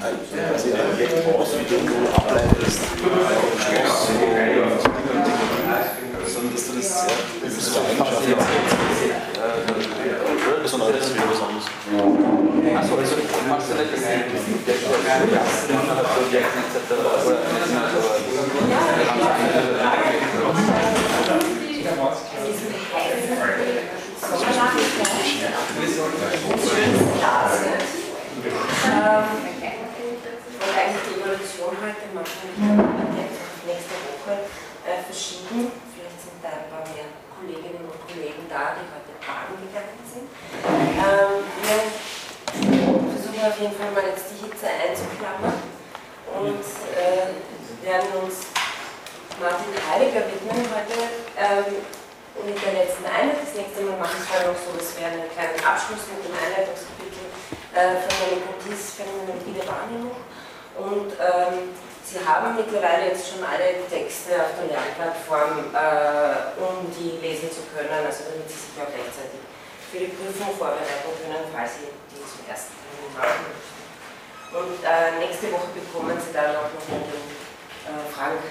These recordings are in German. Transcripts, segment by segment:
quasi ein Objekt aus, wie du ableitest, sondern dass du das sehr bewusst Eigenschaft sondern das ist wieder was anderes. Achso, also machst du nicht das Objekt innerhalb der Objekte etc. Und eigentlich die Evolution heute machen wir einfach nächste Woche äh, verschieben. Vielleicht sind da ein paar mehr Kolleginnen und Kollegen da, die heute baden gegangen sind. Ähm, wir versuchen auf jeden Fall mal jetzt die Hitze einzuklammern und äh, werden uns Martin Heidegger widmen heute ähm, mit der letzten Einheit. Das nächste Mal machen wir noch so, dass wir einen kleinen Abschluss mit dem Einleitungskapitel äh, von Demokraties, Phänomenologie der Wahrnehmung. Und ähm, Sie haben mittlerweile jetzt schon alle Texte auf der Lernplattform, äh, um die lesen zu können, also damit Sie sich auch rechtzeitig für die Prüfung vorbereiten können, falls Sie die zum ersten Termin machen. Und äh, nächste Woche bekommen Sie dann auch noch den äh, Frank.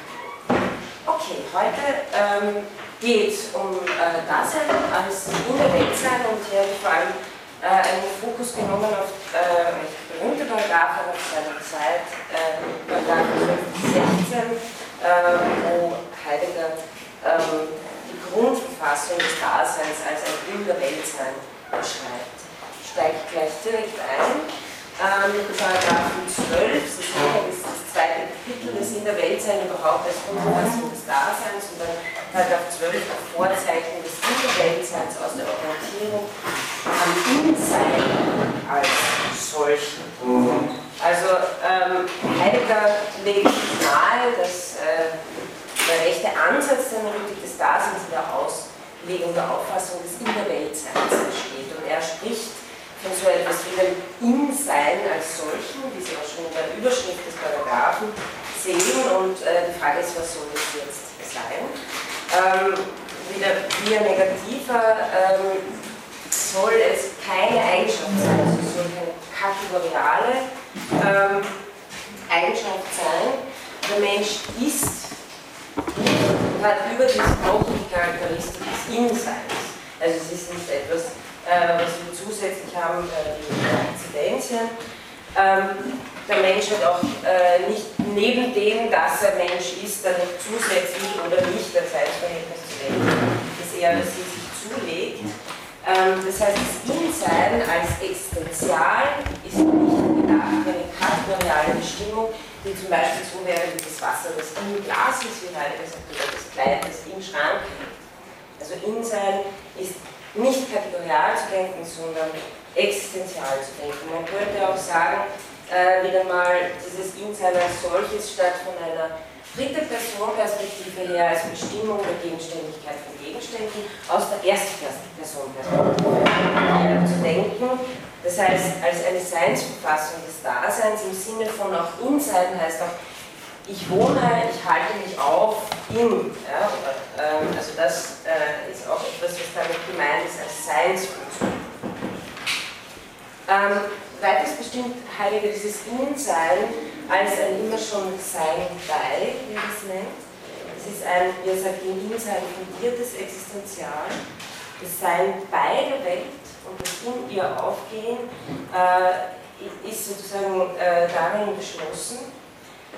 Okay, heute ähm, geht es um äh, Dasein als sein und hier vor allem äh, einen Fokus genommen auf äh, berühmte Paragraphen aus seiner Zeit, äh, Paragraph 16, äh, wo Heidegger ähm, die Grundverfassung des Daseins als ein in der Weltsein beschreibt. Gleich direkt ein. Ähm, Paragraphen 12, das ist das zweite Kapitel, das in der Weltsein überhaupt als Grundverfassung des Daseins und dann Paragraph 12 das Vorzeichen des in der Weltseins aus der Orientierung am Insein als solchen. Also ähm, Heidegger legt nahe, dass äh, der rechte Ansatz der Analytik des Daseins in der Auslegung der Auffassung des In der entsteht. Und er spricht von so etwas wie dem In-Sein als solchen, wie Sie auch schon in der Überschrift des Paragraphen sehen. Und äh, die Frage ist, was soll es jetzt sein? Ähm, wieder via negativer ähm, soll es keine Eigenschaft sein, also es soll keine kategoriale ähm, Eigenschaft sein. Der Mensch ist hat überdies auch die Charakteristik des In-Seins. Also es ist nicht etwas, was wir zusätzlich haben, äh, die Inzidenzien. Ähm, der Mensch hat auch äh, nicht neben dem, dass er Mensch ist, dann noch zusätzlich oder nicht das Zeitverhältnis zu denken, das er oder sie sich zulegt. Ähm, das heißt, das In-Sein als Existenzial ist nicht gedacht eine kategoriale Bestimmung, die zum Beispiel so wäre wie das Wasser, das im Glas ist, wie Heidegger sagt, oder das Kleid, das im Schrank liegt. Also In-Sein ist nicht kategorial zu denken, sondern existenzial zu denken. Man könnte auch sagen, äh, wieder mal dieses In-Sein als solches statt von einer dritte Person-Perspektive her als Bestimmung der Gegenständigkeit von Gegenständen aus der ersten Person-Perspektive zu denken. Das heißt, als eine Seinsverfassung des Daseins im Sinne von auch In-Sein heißt auch, ich wohne, ich halte mich auf in. Ja, ähm, also das äh, ist auch etwas, was damit gemeint ist als Seinsfunktion. Ähm, weiters bestimmt Heidegger dieses In-Sein als ein immer schon Sein bei, wie er es nennt. Es ist ein, wie er sagt, im In-Sein fundiertes Existenzial. Das Sein bei der Welt und das in ihr Aufgehen äh, ist sozusagen äh, darin geschlossen.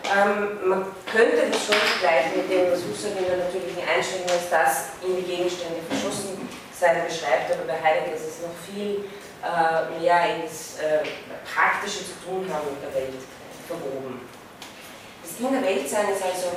Ähm, man könnte das schon vergleichen mit dem, was Husserl in der natürlichen Einstellung als das in die Gegenstände verschossen sein beschreibt, aber bei Heidegger ist es noch viel äh, mehr ins äh, Praktische zu tun haben mit der Welt verwoben. Das in der Weltsein ist also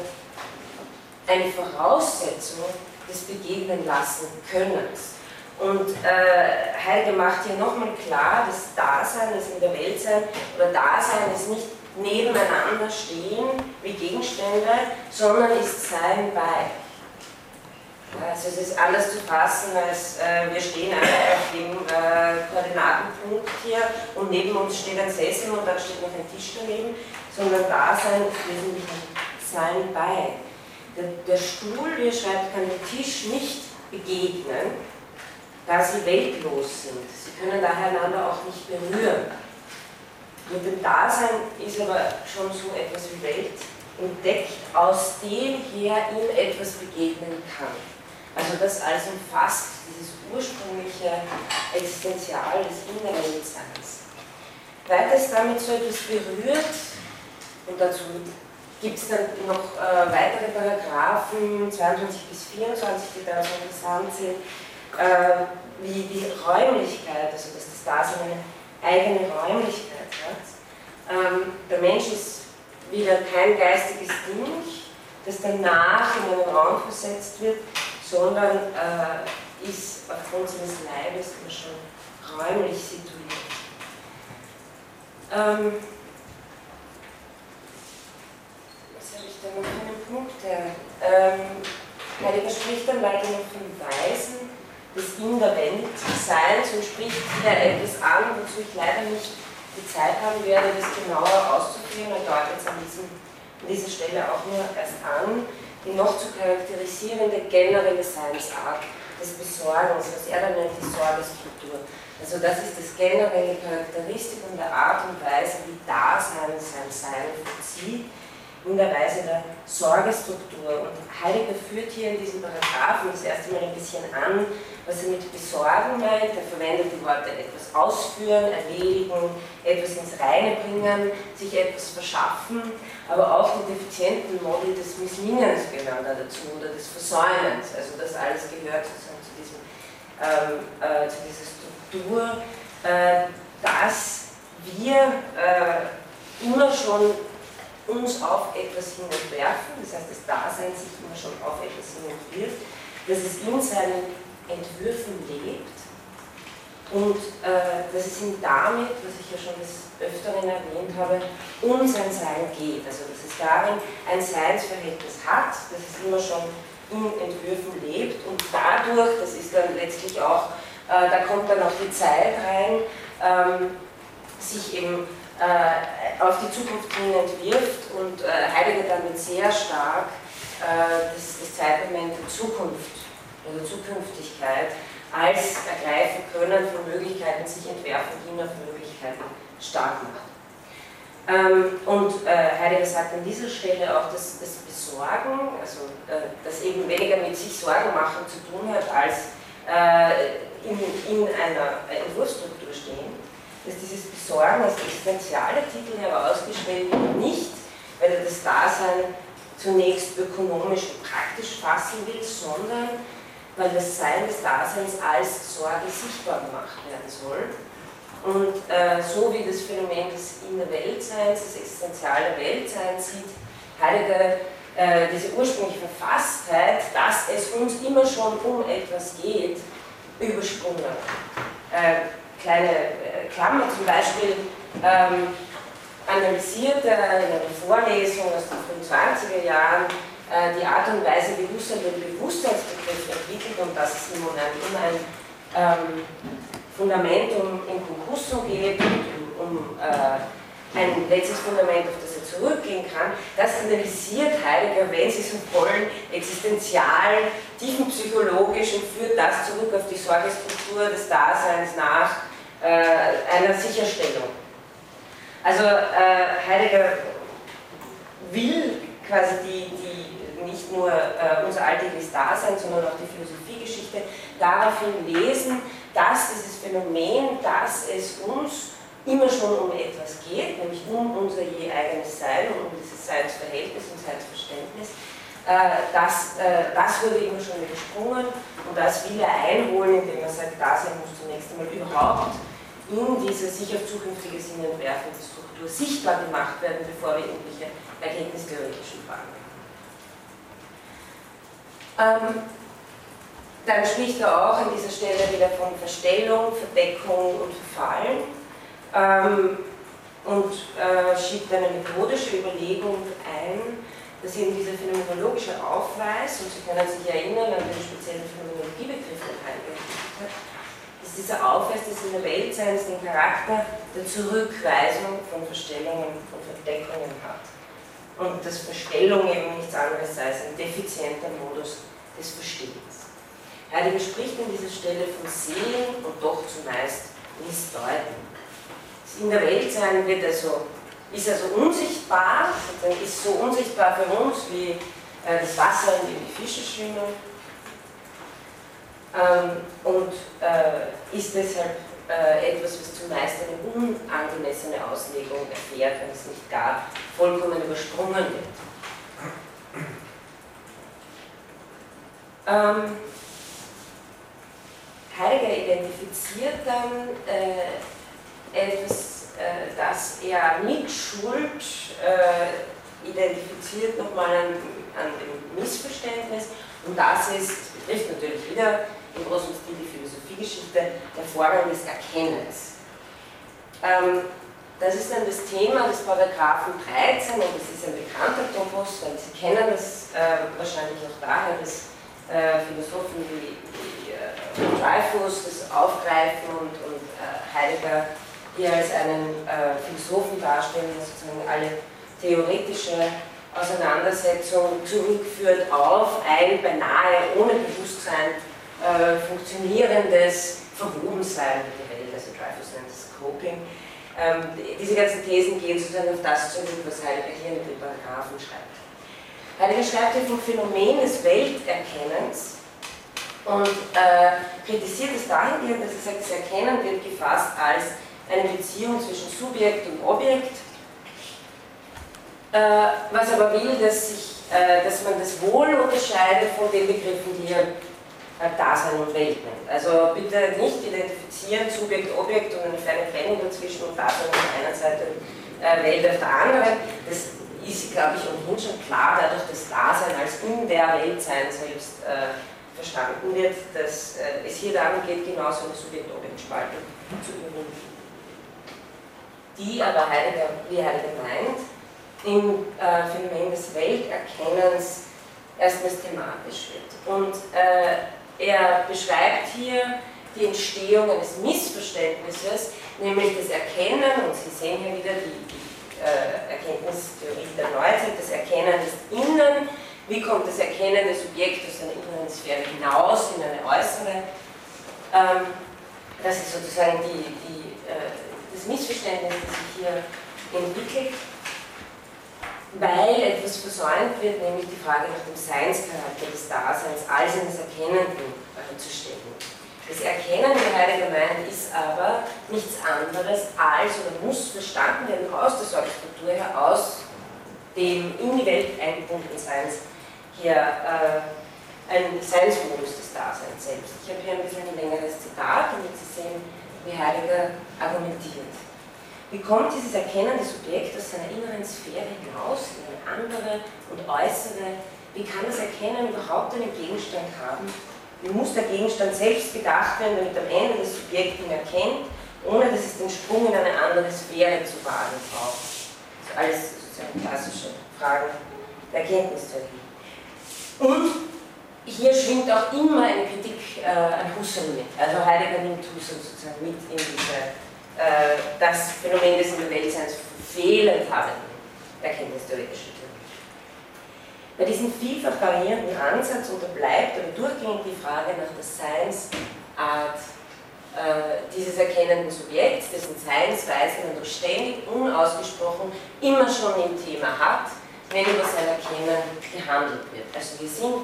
eine Voraussetzung des Begegnen lassen Könnens. Und äh, Heidegger macht hier nochmal klar, das Dasein, das in der Welt sein oder Dasein ist nicht nebeneinander stehen wie Gegenstände, sondern ist Sein bei. Also es ist anders zu fassen, als äh, wir stehen einfach auf dem äh, Koordinatenpunkt hier und neben uns steht ein Sessel und dann steht noch ein Tisch daneben, sondern Dasein ist wesentlich Sein bei. Der, der Stuhl, wie er schreibt, kann dem Tisch nicht begegnen, da sie weltlos sind. Sie können daher einander auch nicht berühren. Mit dem Dasein ist aber schon so etwas wie Welt entdeckt, aus dem her ihm etwas begegnen kann. Also das alles umfasst dieses ursprüngliche Existenzial des inneren Seins. Weiter ist damit so etwas berührt, und dazu gibt es dann noch äh, weitere Paragraphen, 22 bis 24, die da so interessant sind, äh, wie die Räumlichkeit, also dass das Dasein eine eigene Räumlichkeit. Ähm, der Mensch ist wieder kein geistiges Ding, das danach in einen Raum versetzt wird, sondern äh, ist aufgrund seines Leibes immer schon räumlich situiert. Ähm, was habe ich da noch für einen Punkt? Ähm, spricht dann weiter noch von Weisen des in der Welt Seins und spricht wieder etwas an, wozu ich leider nicht die Zeit haben werde, das genauer auszuführen und deutet es an, diesem, an dieser Stelle auch nur erst an, die noch zu charakterisierende generelle Seinsart des Besorgens, was er dann nennt die Sorgestruktur. Also das ist das generelle Charakteristikum der Art und Weise, wie Dasein sein Sein vollzieht in der Weise der Sorgestruktur. Und Heidegger führt hier in diesem Paragraphen das erste Mal ein bisschen an, was er mit besorgen meint. Er verwendet die Worte etwas ausführen, erledigen, etwas ins Reine bringen, sich etwas verschaffen, aber auch die defizienten Modi des Misslingens gehören da dazu oder des Versäumens. Also das alles gehört sozusagen zu, diesem, ähm, äh, zu dieser Struktur, äh, dass wir äh, immer schon uns auf etwas hin entwerfen, das heißt, das Dasein sich immer schon auf etwas hin entwirft, dass es in seinen Entwürfen lebt. Und äh, dass es ihm damit, was ich ja schon des Öfteren erwähnt habe, um sein Sein geht. Also dass es darin ein Seinsverhältnis hat, dass es immer schon in Entwürfen lebt. Und dadurch, das ist dann letztlich auch, äh, da kommt dann auch die Zeit rein, ähm, sich eben äh, auf die Zukunft hin entwirft und äh, Heidegger damit sehr stark äh, das, das Zeitelement der Zukunft oder Zukünftigkeit als ergreifen können von Möglichkeiten, sich entwerfen, die auf Möglichkeiten stark macht. Ähm, und äh, Heidegger sagt an dieser Stelle auch, dass das Besorgen, also äh, das eben weniger mit sich Sorgen machen zu tun hat, als äh, in, in einer Entwurfsstruktur stehen dass dieses Besorgen als existenziale Titel herausgestellt wird, nicht, weil er das Dasein zunächst ökonomisch und praktisch fassen will, sondern weil das Sein des Daseins als Sorge sichtbar gemacht werden soll. Und äh, so wie das Phänomen des In der Weltseins, das existenziale Weltseins sieht Heidegger äh, diese ursprüngliche Verfasstheit, dass es uns immer schon um etwas geht, übersprungen. Äh, kleine äh, Klammer zum Beispiel ähm, analysiert er in einer Vorlesung aus den 25er Jahren äh, die Art und Weise, wie Husserl den Bewusstseinsbegriff entwickelt und dass es im Moment um ein ähm, Fundamentum in Concurso geht um, um äh, ein letztes Fundament, auf das er zurückgehen kann, das analysiert Heidegger, wenn Sie so wollen, existenzial, tiefenpsychologisch und führt das zurück auf die Sorgestruktur des Daseins nach äh, einer Sicherstellung. Also äh, Heidegger will quasi die, die nicht nur äh, unser alltägliches Dasein, sondern auch die Philosophiegeschichte daraufhin lesen, dass dieses Phänomen, dass es uns immer schon um etwas geht, nämlich um unser je eigenes Sein, um dieses Seinsverhältnis und Seinsverständnis, äh, das, äh, das wurde immer schon übersprungen und das will er einholen, indem er sagt, Dasein muss zunächst einmal überhaupt in diese sich auf zukünftige Sinn entwerfende Struktur sichtbar gemacht werden, bevor wir irgendwelche erkenntnistheoretischen Fragen. Ähm, dann spricht er auch an dieser Stelle wieder von Verstellung, Verdeckung und Verfallen ähm, und äh, schiebt eine methodische Überlegung ein, dass eben dieser phänomenologische Aufweis, und Sie können sich erinnern an den speziellen Phänomenologiebegriff, den Heidegger hat, dieser Aufweis des in der Weltseins den Charakter der Zurückweisung von Verstellungen, von Verdeckungen hat. Und dass Verstellung eben nichts anderes sei als ein defizienter Modus des Verstehens. Heidegger spricht an dieser Stelle von Sehen und doch zumeist Missdeuten. in der Welt sein wird also, ist also unsichtbar, ist so unsichtbar für uns wie äh, das Wasser, in dem die Fische schwimmen ähm, und äh, ist deshalb äh, etwas, was zumeist eine unangemessene Auslegung erfährt, wenn es nicht gar vollkommen übersprungen wird. Ähm, Heidegger identifiziert dann äh, etwas, äh, das er mit Schuld äh, identifiziert, nochmal an, an dem Missverständnis. Und das ist, betrifft natürlich wieder im großen Stil die Philosophiegeschichte, der Vorgang des Erkennens. Ähm, das ist dann das Thema des Paragraphen 13 und das ist ein bekannter Topos, weil Sie kennen das äh, wahrscheinlich auch daher, dass äh, Philosophen wie, wie äh, Dreyfus das aufgreifen und, und äh, Heidegger hier als einen äh, Philosophen darstellen, der sozusagen alle theoretische Auseinandersetzung zurückführt auf ein beinahe ohne Bewusstsein äh, funktionierendes Verwobensein mit der Welt, also Dreyfus nennt es Coping. Ähm, diese ganzen Thesen gehen sozusagen auf das zurück, was Heidegger hier in den Paragraphen schreibt. Heidegger schreibt hier vom Phänomen des Welterkennens und äh, kritisiert es dahingehend, dass er sagt, das Erkennen wird gefasst als eine Beziehung zwischen Subjekt und Objekt, äh, was aber will, dass, sich, äh, dass man das Wohl unterscheidet von den Begriffen, die er Dasein und Welt nennt. Also bitte nicht identifizieren Subjekt, Objekt und eine feine Trennung dazwischen und Dasein auf der einen Seite äh, Welt auf der anderen. Das ist, glaube ich, ohnehin schon klar, dadurch, dass Dasein als in der Welt sein selbst äh, verstanden wird, dass äh, es hier darum geht, genauso eine Subjekt-Objekt-Spaltung zu überwinden. Die aber Heidegger, wie Heidegger meint, im äh, Phänomen des Welterkennens erstmals thematisch wird. Und äh, er beschreibt hier die Entstehung eines Missverständnisses, nämlich das Erkennen, und Sie sehen hier wieder die, äh, Erkenntnistheorie der Neuzeit, das Erkennen des Innen, wie kommt das Erkennen des Subjekts aus einer inneren Sphäre hinaus in eine äußere. Ähm, das ist sozusagen die, die, äh, das Missverständnis, das sich hier entwickelt weil etwas versäumt wird, nämlich die Frage nach dem Seinscharakter des Daseins als eines Erkennenden äh, zu stellen. Das Erkennen, wie Heidegger meint, ist aber nichts anderes als oder muss verstanden werden aus der Sorgstruktur heraus, dem in die Welt eingebundenen Seins her äh, ein Seinsmodus des Daseins selbst. Ich habe hier ein bisschen ein längeres Zitat, damit Sie sehen, wie Heidegger argumentiert. Wie kommt dieses erkennende Subjekt aus seiner inneren Sphäre hinaus in eine andere und äußere? Wie kann das Erkennen überhaupt einen Gegenstand haben? Wie muss der Gegenstand selbst gedacht werden, damit am Ende das Subjekt ihn erkennt, ohne dass es den Sprung in eine andere Sphäre zu wagen braucht? Also alles sozusagen klassische Fragen der Erkenntnistheorie. Und hier schwingt auch immer eine Kritik äh, an Husserl mit. Also Heidegger nimmt Husserl sozusagen mit in diese das Phänomen des Individuellseins fehlend habenden erkenntnistheoretischen Theorie. Bei diesem vielfach variierenden Ansatz unterbleibt aber durchgehend die Frage nach der Seinsart äh, dieses erkennenden Subjekts, dessen Seinsweise man doch ständig unausgesprochen immer schon im Thema hat, wenn über sein Erkennen gehandelt wird. Also wir sind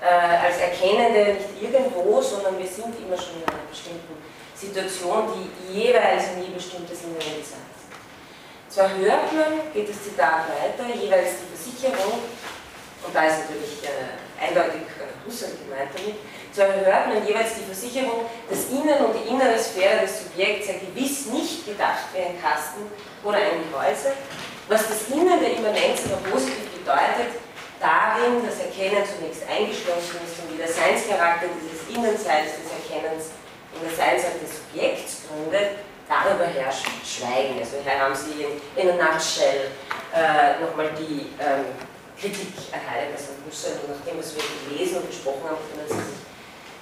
äh, als Erkennende nicht irgendwo, sondern wir sind immer schon in einer bestimmten Situation, die jeweils in je bestimmtes Individuum sagt. Zwar hört man, geht das Zitat weiter, jeweils die Versicherung, und da ist natürlich äh, eindeutig äh, Husserl gemeint damit, zwar hört man jeweils die Versicherung, das Innen und die innere Sphäre des Subjekts sei gewiss nicht gedacht wie ein Kasten oder ein Gehäuse, was das Innen der Immanenz aber positiv bedeutet, darin das Erkennen zunächst eingeschlossen ist und wie der Seinscharakter dieses Innenseins des Erkennens in der Seinsart des Subjekts gründet, darüber herrscht Schweigen. Also hier haben Sie in, in a nutshell äh, nochmal die ähm, Kritik Heideggers und Husserl und nachdem was wir gelesen und besprochen haben, können Sie sich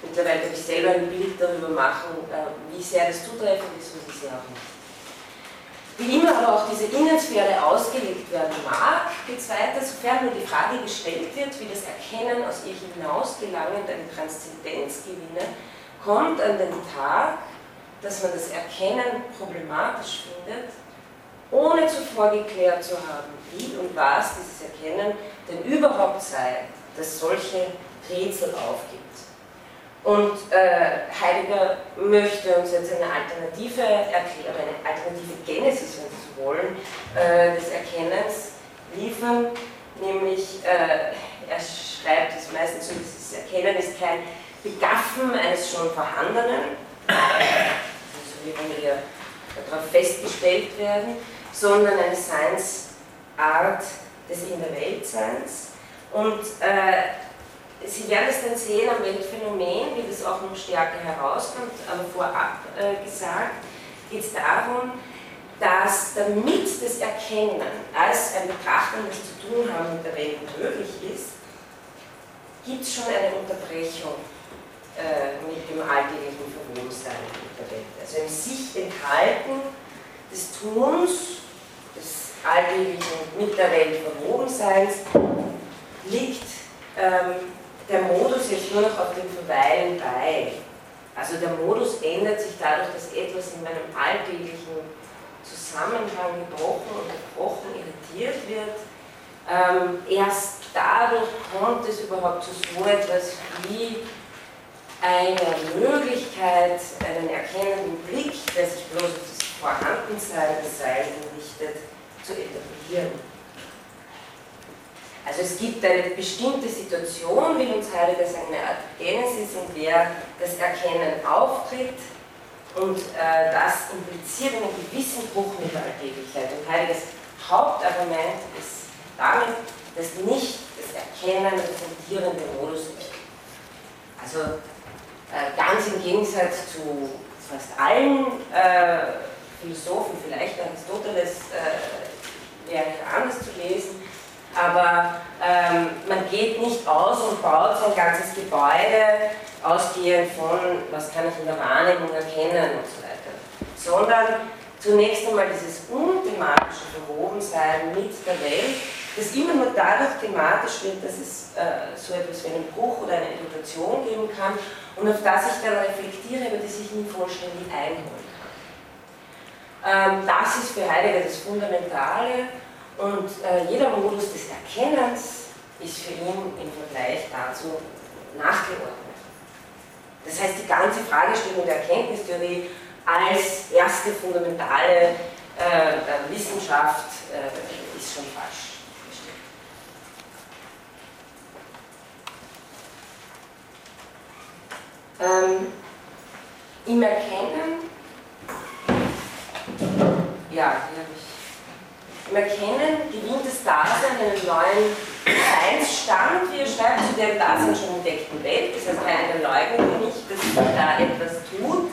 mittlerweile ich selber ein Bild darüber machen, äh, wie sehr das zutreffend ist und wie sehr auch nicht. Wie immer aber auch diese Innensphäre ausgelegt werden mag, geht es weiter, sofern nur die Frage gestellt wird, wie das Erkennen aus ihr hinausgelangend eine Transzendenz gewinne, kommt an den Tag, dass man das Erkennen problematisch findet, ohne zuvor geklärt zu haben, wie und was dieses Erkennen denn überhaupt sei, das solche Rätsel aufgibt. Und äh, Heidegger möchte uns jetzt eine alternative Erklärung, eine alternative Genesis, wenn Sie so wollen, äh, des Erkennens liefern, nämlich äh, er schreibt es meistens so, dieses Erkennen ist kein Begaffen eines schon vorhandenen, also wie wir darauf festgestellt werden, sondern eine Seinsart des In der Weltseins. Und äh, Sie werden es dann sehen am Weltphänomen, wie das auch noch stärker herauskommt, aber vorab äh, gesagt, geht es darum, dass damit das Erkennen als ein Betrachten, das zu tun haben mit der Welt möglich ist, gibt es schon eine Unterbrechung äh, mit dem alltäglichen Verwobensein der Welt. Also ein sich enthalten des Tuns, des alltäglichen mit der Welt Verwobenseins, liegt ähm, der Modus jetzt nur noch auf dem Verweilen bei. Also der Modus ändert sich dadurch, dass etwas in meinem alltäglichen Zusammenhang gebrochen und gebrochen irritiert wird. Ähm, erst dadurch kommt es überhaupt zu so etwas wie einer Möglichkeit, einen erkennenden Blick, der sich bloß auf das Vorhandensein des Seins richtet, zu etablieren. Also es gibt eine bestimmte Situation, will uns Heidegger sagen, eine Art Genesis, in der das Erkennen auftritt und äh, das impliziert einen gewissen Bruch mit der Alltäglichkeit. Und Heideggers Hauptargument ist damit, dass nicht das Erkennen der fundierende Modus ist. Also ganz im Gegensatz zu fast allen äh, Philosophen, vielleicht Aristoteles äh, wäre anders zu lesen, aber ähm, man geht nicht aus und baut so ein ganzes Gebäude ausgehend von, was kann ich in der Wahrnehmung erkennen und so weiter, sondern zunächst einmal dieses unthematische Verwobensein mit der Welt, das immer nur dadurch thematisch wird, dass es äh, so etwas wie einen Bruch oder eine Irritation geben kann und auf das ich dann reflektiere, aber das ich nie vollständig einholen kann. Ähm, das ist für Heidegger das Fundamentale und äh, jeder Modus des Erkennens ist für ihn im Vergleich dazu nachgeordnet. Das heißt, die ganze Fragestellung der Erkenntnistheorie als erste fundamentale äh, Wissenschaft äh, ist schon falsch. Ähm, Im Erkennen, ja, habe ich im Erkennen gewinnt das Dasein einen neuen Seinsstand, wie er schreibt, zu der Dasein schon entdeckten Welt. Das heißt, eine leugnet nicht, dass sich da etwas tut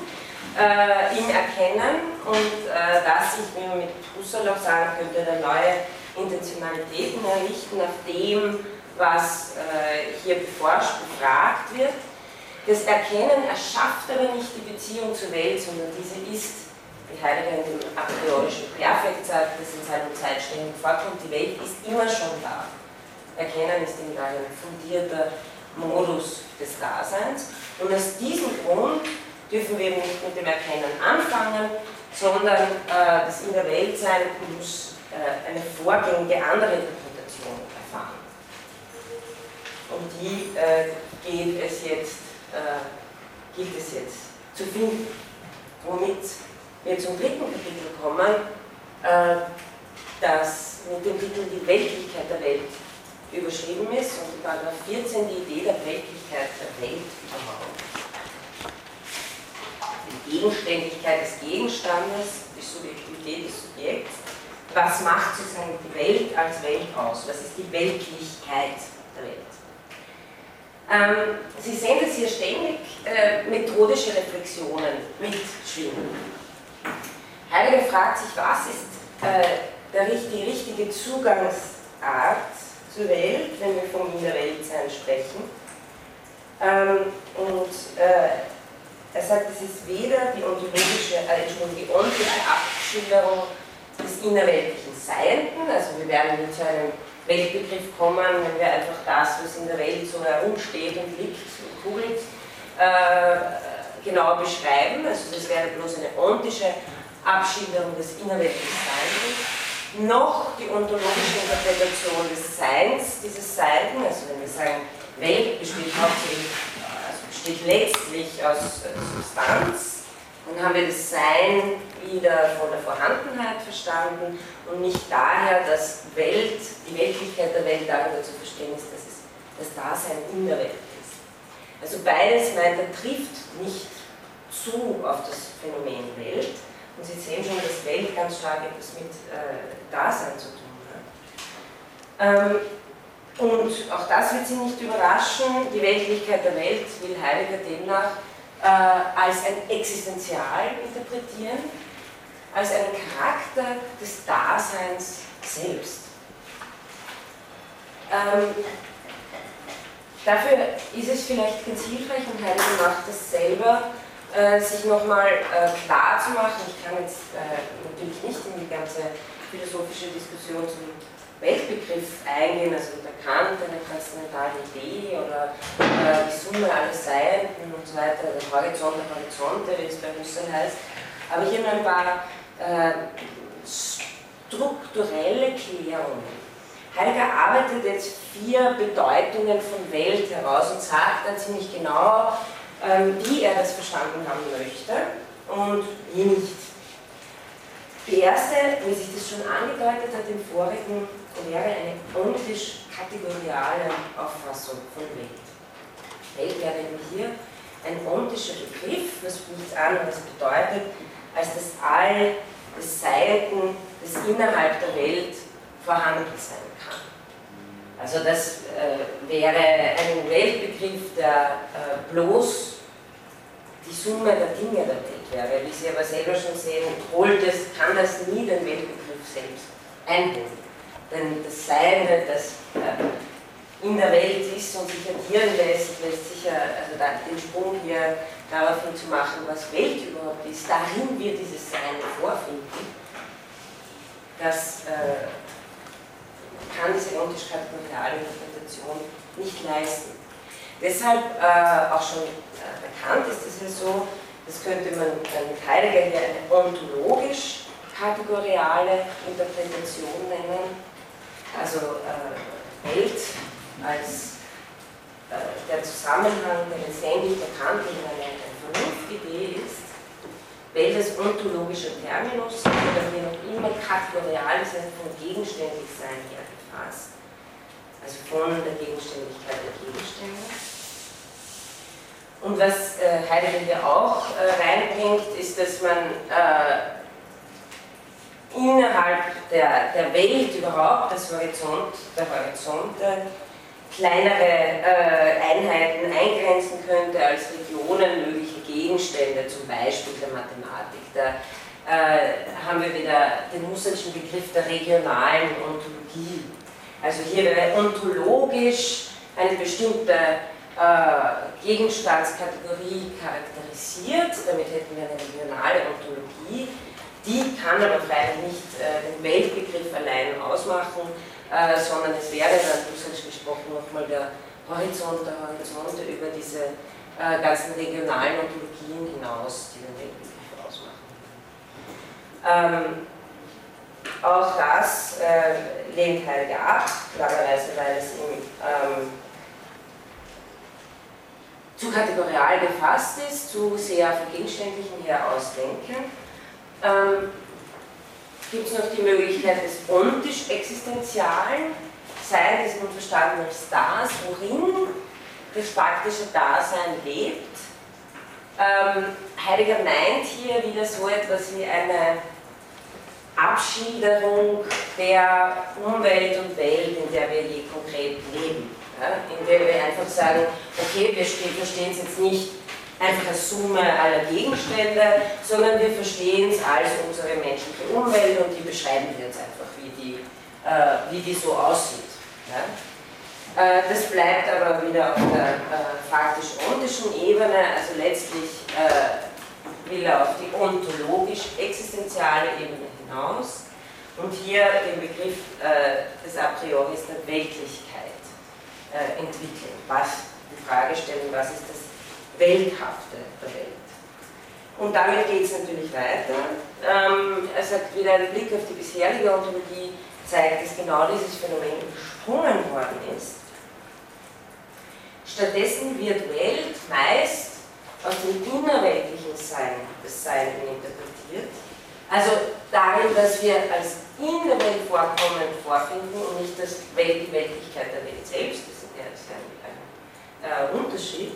äh, im Erkennen und äh, dass sich, wie man mit Husserl auch sagen könnte, eine neue Intentionalitäten errichten auf dem, was äh, hier beforscht, befragt wird. Das Erkennen erschafft aber nicht die Beziehung zur Welt, sondern diese ist wie Heidegger in dem a priorischen Perfekt sagt, das in seinem Zeitstellen vorkommt, die Welt ist immer schon da. Erkennen ist in ein fundierter Modus des Daseins. Und aus diesem Grund dürfen wir eben nicht mit dem Erkennen anfangen, sondern äh, das in der Welt sein muss äh, eine vorgängige andere Interpretation erfahren. Und die äh, geht es jetzt, äh, gilt es jetzt zu finden, womit wir zum dritten Kapitel kommen, äh, das mit dem Titel Die Weltlichkeit der Welt überschrieben ist und Paragraph 14 die Idee der Weltlichkeit der Welt überhaupt. Die Gegenständigkeit des Gegenstandes, die Subjektivität des Subjekts. Was macht sozusagen die Welt als Welt aus? Was ist die Weltlichkeit? Ähm, Sie sehen, dass hier ständig äh, methodische Reflexionen mitschwingen. Heidegger fragt sich, was ist äh, der, die richtige Zugangsart zur Welt, wenn wir vom In der Weltsein sprechen. Ähm, und äh, er sagt, es ist weder die ontologische, äh, die ontologische Abschilderung des innerweltlichen Seienden, also wir werden nicht zu einem Weltbegriff kommen, wenn wir einfach das, was in der Welt so herumsteht und liegt und kugelt, äh, genauer beschreiben, also das wäre bloß eine ontische Abschilderung des innerweltlichen Seins, noch die ontologische Interpretation des Seins dieses Seiten, also wenn wir sagen, Welt besteht also besteht letztlich aus Substanz, dann haben wir das Sein wieder von der Vorhandenheit verstanden und nicht daher, dass Welt, die Weltlichkeit der Welt darüber zu verstehen ist, dass es das Dasein in der Welt ist. Also beides meint, er trifft nicht zu auf das Phänomen Welt. Und Sie sehen schon, dass Welt ganz stark etwas mit äh, Dasein zu tun hat. Ähm, und auch das wird Sie nicht überraschen, die Weltlichkeit der Welt will Heidegger demnach als ein Existenzial interpretieren, als einen Charakter des Daseins selbst. Ähm, dafür ist es vielleicht ganz hilfreich, und Heidegger macht das selber, äh, sich nochmal äh, klar zu machen. Ich kann jetzt äh, natürlich nicht in die ganze philosophische Diskussion zum Weltbegriff eingehen, also der Kant, eine transzendentale Idee oder äh, die Summe alles Seienden und so weiter, der Horizont der Horizonte, wie es bei Husserl heißt. Aber hier nur ein paar äh, strukturelle Klärungen. Heidegger arbeitet jetzt vier Bedeutungen von Welt heraus und sagt dann ziemlich genau, ähm, wie er das verstanden haben möchte und wie nicht. Die erste, wie sich das schon angedeutet hat im vorigen, wäre eine ontisch-kategoriale Auffassung von Welt. Welt wäre eben hier ein ontischer Begriff, was nichts anderes bedeutet, als das All des Seiten, das innerhalb der Welt vorhanden sein kann. Also das äh, wäre ein Weltbegriff, der äh, bloß die Summe der Dinge der Welt wäre. Wie Sie aber selber schon sehen, holt es, kann das nie den Weltbegriff selbst einholen. Denn das Seiende, das äh, in der Welt ist und sich addieren lässt, lässt sich also den Sprung hier darauf hin zu machen, was Welt überhaupt ist, darin wir dieses Sein vorfinden, das äh, kann diese ontisch-kategoriale Interpretation nicht leisten. Deshalb äh, auch schon äh, bekannt ist es ja so, das könnte man mit Heidegger hier eine ontologisch-kategoriale Interpretation nennen, also äh, Welt als äh, der Zusammenhang, der letztendlich erkannt in eine, eine Vernunftidee ist, welches ontologischer Terminus oder hier noch immer kategorial ist, von Gegenständigsein her gefasst also von der Gegenständigkeit der Gegenstände. Und was äh, Heidegger auch äh, reinbringt, ist, dass man äh, innerhalb der, der Welt überhaupt, das Horizont, der Horizonte, kleinere äh, Einheiten eingrenzen könnte als Regionen mögliche Gegenstände, zum Beispiel der Mathematik. Da äh, haben wir wieder den Husserlschen Begriff der regionalen Ontologie also hier wäre ontologisch eine bestimmte äh, Gegenstandskategorie charakterisiert, damit hätten wir eine regionale Ontologie. Die kann aber freilich nicht äh, den Weltbegriff allein ausmachen, äh, sondern es wäre dann, russisch gesprochen, nochmal der Horizont der Horizonte über diese äh, ganzen regionalen Ontologien hinaus, die den Weltbegriff ausmachen. Ähm, auch das äh, lehnt Heidegger ab, klarerweise, weil es ihm ähm, zu kategorial gefasst ist, zu sehr von Gegenständlichen her ausdenken. Ähm, Gibt es noch die Möglichkeit des ontisch-existenzialen, sei es nun verstanden als das, worin das praktische Dasein lebt. Ähm, Heidegger meint hier wieder so etwas wie eine Abschilderung der Umwelt und Welt, in der wir je konkret leben. Ja, indem wir einfach sagen, okay, wir verstehen es jetzt nicht einfach als Summe aller Gegenstände, sondern wir verstehen es als unsere menschliche Umwelt und die beschreiben wir jetzt einfach, wie die, äh, wie die so aussieht. Ja. Äh, das bleibt aber wieder auf der äh, faktisch-ontischen Ebene, also letztlich äh, will er auf die ontologisch-existenziale Ebene hinaus und hier den Begriff äh, des A priori der Weltlichkeit äh, entwickeln. Was, die Frage stellen, was ist das Welthafte der Welt? Und damit geht es natürlich weiter. Ähm, sagt wieder, ein Blick auf die bisherige Ontologie zeigt, dass genau dieses Phänomen übersprungen worden ist. Stattdessen wird Welt meist aus dem innerweltlichen Sein des Sein interpretiert, also darin, dass wir als in vorkommen vorfinden und nicht das Welt, die Weltlichkeit der Welt selbst, das ist ja ein, ein äh, Unterschied.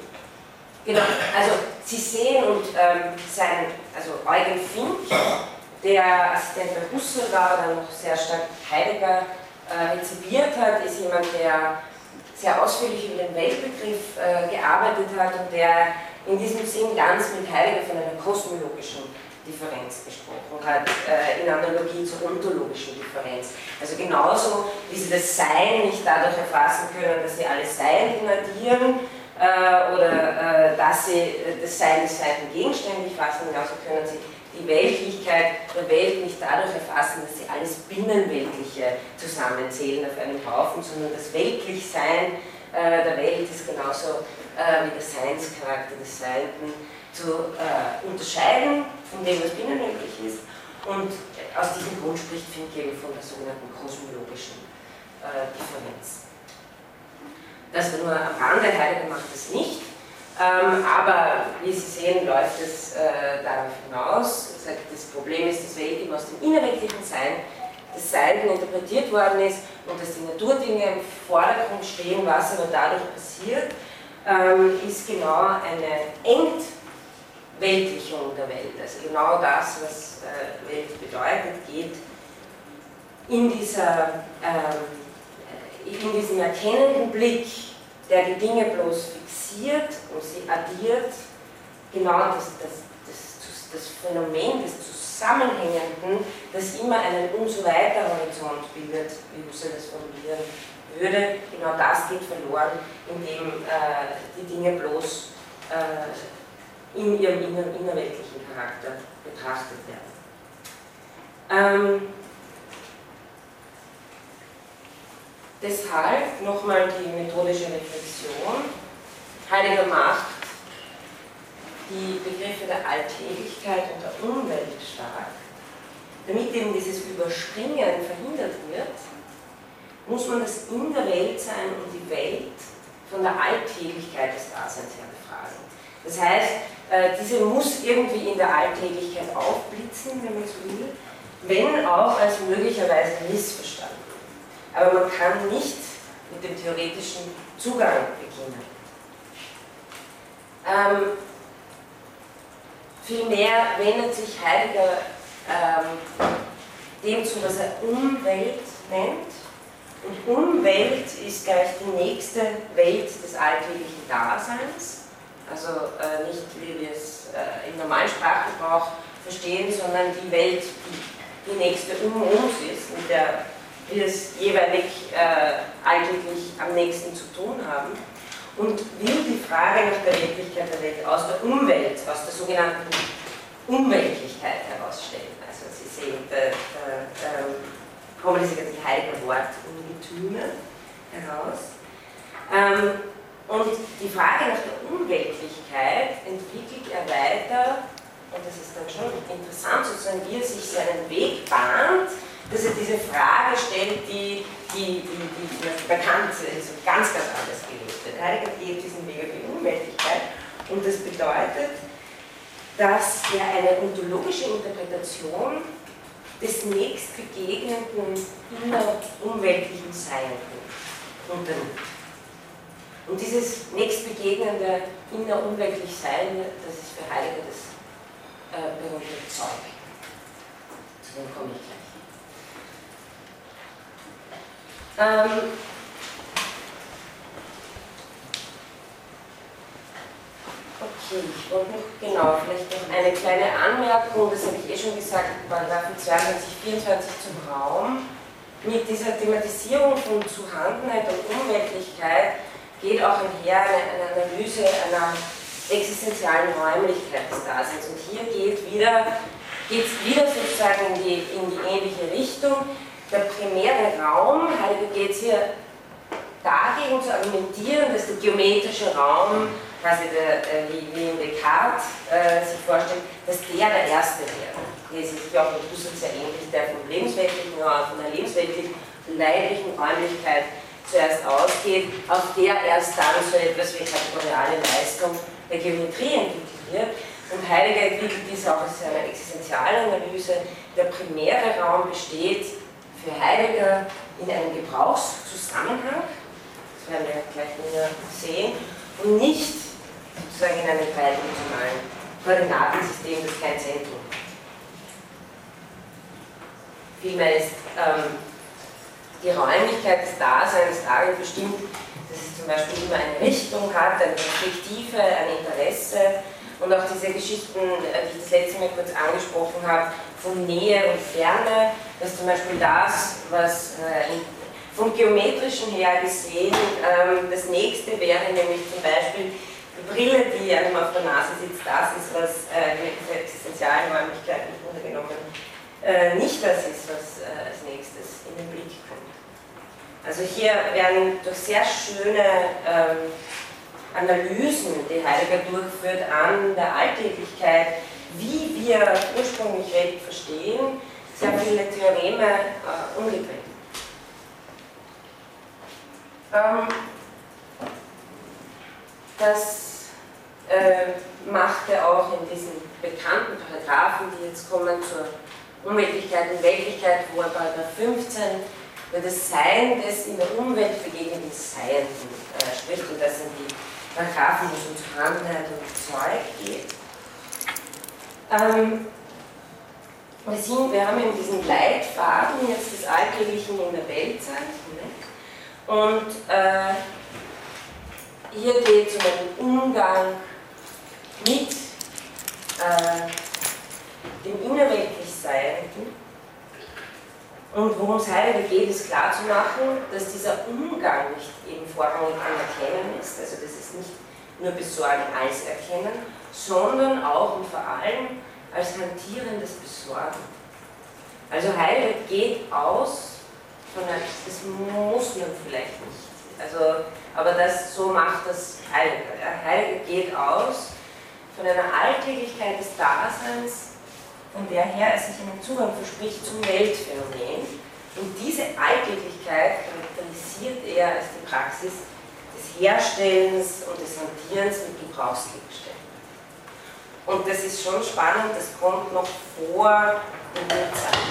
Genau, also Sie sehen und ähm, sein, also Eugen Fink, der Assistent bei Husserl war, dann noch sehr stark Heidegger äh, rezipiert hat, ist jemand, der sehr ausführlich über den Weltbegriff äh, gearbeitet hat und der in diesem Sinn ganz mit Heidegger von einer kosmologischen Differenz gesprochen hat, äh, in Analogie zur ontologischen Differenz. Also genauso wie sie das Sein nicht dadurch erfassen können, dass sie alle Sein addieren äh, oder äh, dass sie das Sein des zweiten gegenständig fassen, genauso können sie die Weltlichkeit der Welt nicht dadurch erfassen, dass sie alles Binnenweltliche zusammenzählen auf einem Haufen, sondern das Weltlichsein der Welt ist genauso wie der Seinscharakter des Seienden zu äh, unterscheiden von dem, was binnenmöglich ist. Und aus diesem Grund spricht Fink eben von der sogenannten kosmologischen äh, Differenz. Das nur am Rande, Heidegger macht das nicht. Ähm, aber wie Sie sehen, läuft es äh, darauf hinaus. Das Problem ist, dass Welt eben aus dem innerweltlichen Sein des Seiden interpretiert worden ist und dass die Naturdinge im Vordergrund stehen, was aber dadurch passiert, ähm, ist genau eine Ent Weltlichung der Welt. Also genau das, was äh, Welt bedeutet, geht in, dieser, ähm, in diesem erkennenden Blick, der die Dinge bloß fixiert und sie addiert, genau das, das, das, das Phänomen des Zusammenhängenden, das immer einen umso weiter Horizont bildet, wie Husserl das formulieren würde, genau das geht verloren, indem äh, die Dinge bloß äh, in ihrem innerweltlichen Charakter betrachtet werden. Ähm, deshalb nochmal die methodische Reflexion. Heidegger macht die Begriffe der Alltäglichkeit und der Umwelt stark. Damit eben dieses Überspringen verhindert wird, muss man das In der Welt sein und die Welt von der Alltäglichkeit des Daseins her befragen. Das heißt, äh, diese muss irgendwie in der Alltäglichkeit aufblitzen, wenn man so will, wenn auch als möglicherweise missverstanden. Aber man kann nicht mit dem theoretischen Zugang beginnen. Ähm, vielmehr wendet sich Heidegger ähm, dem zu, was er Umwelt nennt. Und Umwelt ist gleich die nächste Welt des alltäglichen Daseins also äh, nicht, wie wir es äh, im normalen Sprachgebrauch verstehen, sondern die Welt, die die nächste um uns ist, mit der wir es jeweilig äh, alltäglich am nächsten zu tun haben. Und will die Frage nach der Wirklichkeit der Welt aus der Umwelt, aus der sogenannten Umweltlichkeit herausstellen. Also Sie sehen, da, da ähm, kommen diese ganzen heiligen Wortungetüme heraus. Ähm, und die Frage nach der Unweltlichkeit entwickelt er weiter, und das ist dann schon interessant, sozusagen, wie er sich seinen Weg bahnt, dass er diese Frage stellt, die, die, die, die bekannt ist, ganz, ganz anders gelöst wird. Heidegger geht diesen Weg auf die Unweltlichkeit und das bedeutet, dass er eine ontologische Interpretation des nächstbegegnenden innerumweltlichen Sein unternimmt. Und dieses nächstbegegnende innerumweltlich Sein, das ist für Heilige das äh, berühmte Zeug. Zu dem komme ich gleich. Ähm, Okay, wollte noch, genau, vielleicht noch eine kleine Anmerkung, das habe ich eh schon gesagt, Paragraphen 22, 24 zum Raum. Mit dieser Thematisierung von Zuhandenheit und Unweltlichkeit geht auch einher eine, Analyse einer existenzialen Räumlichkeit des Daseins. Und hier geht wieder, es wieder sozusagen in die, in die ähnliche Richtung. Der primäre Raum, Heidegger geht es hier dagegen zu argumentieren, dass der geometrische Raum quasi der, äh, wie, wie in Descartes äh, sich vorstellt, dass der der Erste wäre. Der ist sich auch mit Husserl sehr ähnlich, der vom lebensweltlichen, von der lebensweltlichen, leiblichen Räumlichkeit zuerst ausgeht, auf der erst dann so etwas wie kategoriale Leistung der Geometrie entwickelt wird. Und Heidegger entwickelt dies auch als eine Existenzialanalyse. Der primäre Raum besteht für Heidegger in einem Gebrauchszusammenhang, das werden wir gleich wieder sehen, und nicht sozusagen in einem dreidimensionalen Koordinatensystem, das kein Zentrum hat. Vielmehr ist ähm, die Räumlichkeit des Daseins darin bestimmt, dass es zum Beispiel immer eine Richtung hat, eine Perspektive, ein Interesse. Und auch diese Geschichten, äh, die ich das letzte Mal kurz angesprochen habe, von Nähe und Ferne, dass zum Beispiel das, was äh, vom geometrischen her gesehen ähm, das nächste wäre, nämlich zum Beispiel die Brille, die einem auf der Nase sitzt, das ist, was äh, mit existenzialen Räumlichkeit im Grunde genommen äh, nicht das ist, was äh, als nächstes in den Blick kommt. Also hier werden durch sehr schöne ähm, Analysen, die Heidegger durchführt, an der Alltäglichkeit, wie wir ursprünglich Welt verstehen, sehr viele Theoreme äh, umgedreht. Ähm, das äh, macht er auch in diesen bekannten Paragraphen, die jetzt kommen zur Unweltlichkeit und Weltlichkeit, wo er Paragraph 15 über das Sein des in der Umwelt begegnenden Seienden äh, spricht. Und das sind die Paragraphen, wo es um Vorhandenheit und Zeug geht. Ähm, wir, sind, wir haben in diesen Leitfaden jetzt des Alltäglichen in der Weltzeit. Ne? Und äh, hier geht es um einen Umgang mit äh, dem innerweltlich Seienden. Und worum es Heidegger geht, ist klarzumachen, dass dieser Umgang nicht eben vorrangig anerkennen ist, also das ist nicht nur Besorgen als Erkennen, sondern auch und vor allem als hantierendes Besorgen. Also Heidegger geht aus von einem, das muss man vielleicht nicht, also, aber das, so macht das Heidegger. Heidegger geht aus von einer Alltäglichkeit des Daseins, von der her er sich einen Zugang verspricht zum Weltphänomen. Und diese Alltäglichkeit charakterisiert er als die Praxis des Herstellens und des Hantierens mit Gebrauchsgegenständen. Und das ist schon spannend, das kommt noch vor dem Urzeiten.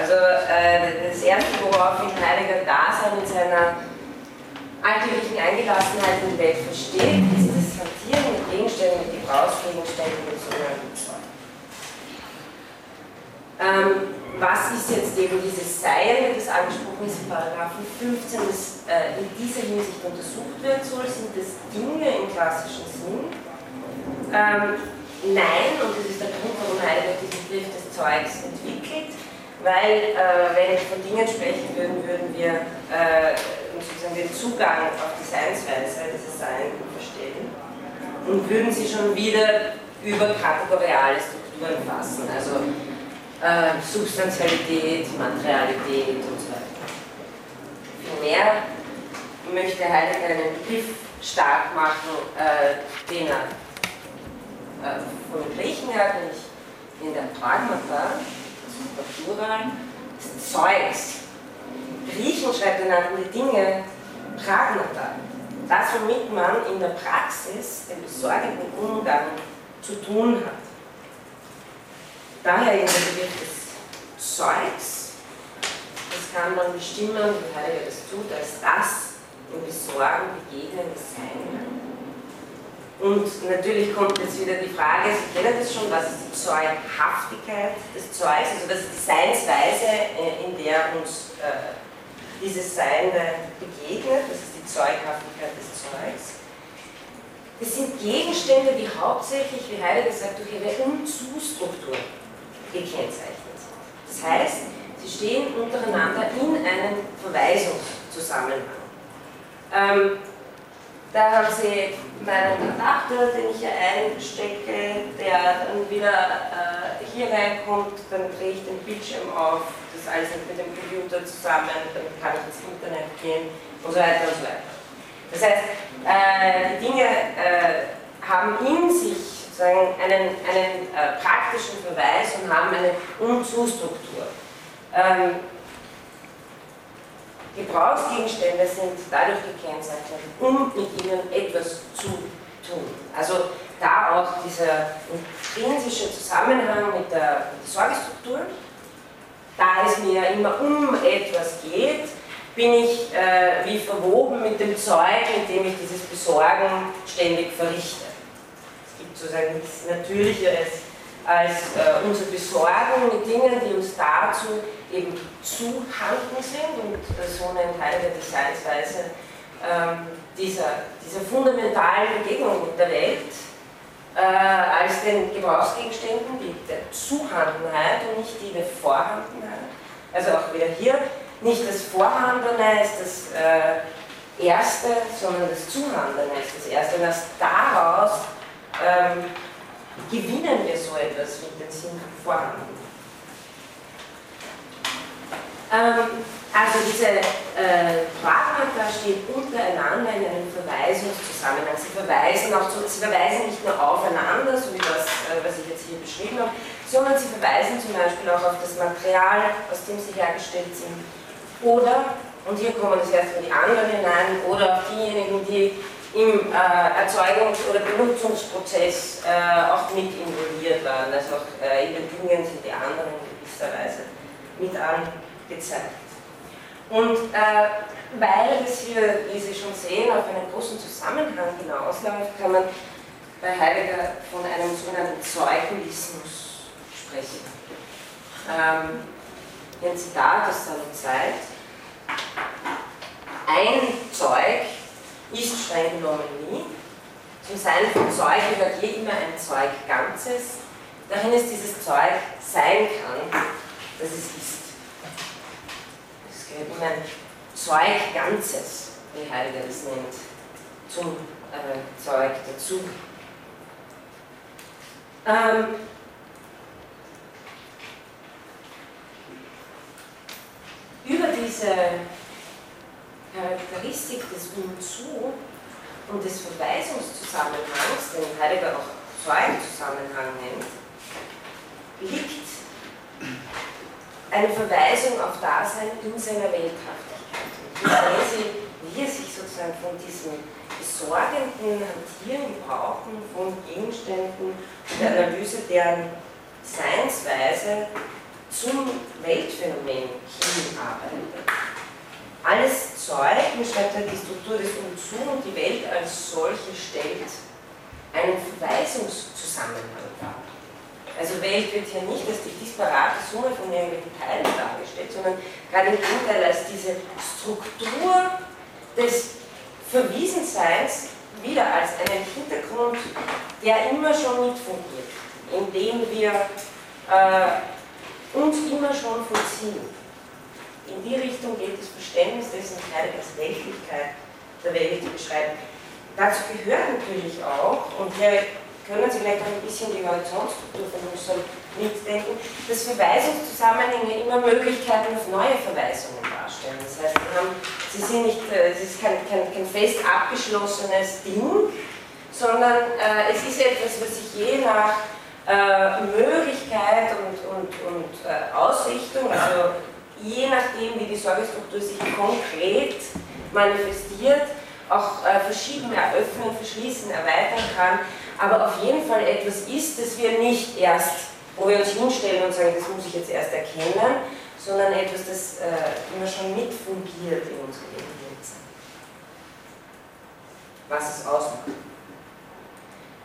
Also äh, das erste, worauf in Heidegger Dasein in seiner alltäglichen Eingelassenheit in die Welt versteht, ist das Hantieren mit Gegenständen, mit Gebrauchsgegenständen und so. Ähm, was ist jetzt eben dieses Seil, das angesprochen ist in Paragraphen 15, das äh, in dieser Hinsicht untersucht werden soll? Sind das Dinge im klassischen Sinn? Ähm, nein, und das ist der Grund, warum Heidegger diesen Begriff des Zeugs entwickelt, weil äh, wenn wir von Dingen sprechen würden, würden wir äh, sozusagen den Zugang auf die Seinsweise dieses Sein verstehen und würden sie schon wieder über kategoriale Strukturen fassen. Also äh, Substantialität, Materialität und so weiter. Vielmehr möchte Heidegger einen Begriff stark machen, äh, den er äh, von Griechen her, nämlich in der Pragmata, also Natura, des Zeugs. Griechen schreibt nannten die Dinge Pragmata. Das, womit man in der Praxis den besorgenden Umgang zu tun hat. Daher eben der Begriff des Zeugs. Das kann man bestimmen, wie Heidegger das tut, als das im Besorgen begegnende Sein. Und natürlich kommt jetzt wieder die Frage, Sie kennen das schon, was ist die Zeughaftigkeit des Zeugs, also das ist die Seinsweise, äh, in der uns äh, dieses Sein begegnet, das ist die Zeughaftigkeit des Zeugs. Das sind Gegenstände, die hauptsächlich, wie Heidegger sagt, durch ihre Umzustruktur gekennzeichnet sind. Das heißt, sie stehen untereinander in einem Verweisungszusammenhang. Ähm, da haben Sie meinen Adapter, den ich hier einstecke, der dann wieder äh, hier reinkommt, dann drehe ich den Bildschirm auf, das alles mit dem Computer zusammen, dann kann ich ins Internet gehen und so weiter und so weiter. Das heißt, Äh, die Dinge äh, haben in sich sozusagen einen, einen äh, praktischen Verweis und haben eine Um-Zu-Struktur. Ähm, Gebrauchsgegenstände sind dadurch gekennzeichnet, um mit ihnen etwas zu tun. Also da auch dieser intrinsische Zusammenhang mit der, mit der Sorgestruktur, da es mir immer um etwas geht, bin ich äh, wie verwoben mit dem Zeug, mit dem ich dieses Besorgen ständig verrichte. Es gibt sozusagen nichts Natürlicheres als äh, unser Besorgen mit Dingen, die uns dazu eben zu handen sind und so ein Teil der Designsweise ähm, dieser, dieser fundamentalen Begegnung mit der Welt äh, als den Gebrauchsgegenständen, die der Zuhandenheit und nicht die der Vorhandenheit. Also auch wieder hier, nicht das Vorhandene ist das äh, Erste, sondern das Zuhandene ist das Erste. Und erst daraus ähm, gewinnen wir so etwas mit dem Sinn vorhanden. Ähm, also diese äh, stehen untereinander in einem Verweisungszusammenhang. Sie verweisen auch sie verweisen nicht nur aufeinander, so wie das, äh, was ich jetzt hier beschrieben habe, sondern sie verweisen zum Beispiel auch auf das Material, aus dem sie hergestellt sind. Oder, und hier kommen das erst mal die anderen hinein, oder auf diejenigen, die im äh, Erzeugungs- oder Benutzungsprozess äh, auch mit involviert waren. Also auch äh, in den Dingen sind die anderen in gewisser Weise mit angezeigt. Und äh, weil es hier, wie Sie schon sehen, auf einen großen Zusammenhang hinausläuft, kann man bei Heidegger von einem sogenannten Zeugenismus sprechen. Ähm, ein Zitat aus seiner Zeit. Ein Zeug ist streng genommen nie. Zum Sein von Zeug gehört je immer ein Zeug Ganzes, darin es dieses Zeug sein kann, dass es ist. Immer Zeug Ganzes, wie Heidegger es nennt, zum äh, Zeug dazu. Ähm, über diese Charakteristik des Unzu und des Verweisungszusammenhangs, den Heidegger auch Zeugenzusammenhang nennt, liegt eine Verweisung auf Dasein in seiner Welthaftigkeit. Und Sie, wie er sich sozusagen von diesem besorgenden Hantieren, Gebrauchen von Gegenständen der Analyse deren Seinsweise zum Weltphänomen hinarbeitet. Alles Zeug, mir schreibt er die Struktur des Unzu und die Welt als solche stellt einen Verweisungszusammenhang dar. Also Welt wird hier nicht als die disparate Summe von irgendwelchen Teilen dargestellt, sondern gerade im Gegenteil als diese Struktur des Verwiesenseins wieder als einen Hintergrund, der immer schon mitfungiert, indem wir äh, uns immer schon vollziehen. In die Richtung geht das Verständnis dessen Heideggers Weltlichkeit der Welt beschreiben. Dazu gehört natürlich auch, und hier können Sie vielleicht auch ein bisschen die Horizontstruktur von Husserl mitdenken, dass Verweisungszusammenhänge immer Möglichkeiten auf neue Verweisungen darstellen. Das heißt, sie sind nicht, äh, es ist kein, kein, kein fest abgeschlossenes Ding, sondern äh, es ist etwas, was sich je nach äh, Möglichkeit und, und, und äh, Ausrichtung, also je nachdem, wie die Sorgestruktur sich konkret manifestiert, auch äh, verschieden eröffnen, verschließen, erweitern kann, aber auf jeden Fall etwas ist, das wir nicht erst, wo wir uns hinstellen und sagen, das muss ich jetzt erst erkennen, sondern etwas, das äh, immer schon mitfungiert in unserem Bewusstsein. Was es ausmacht.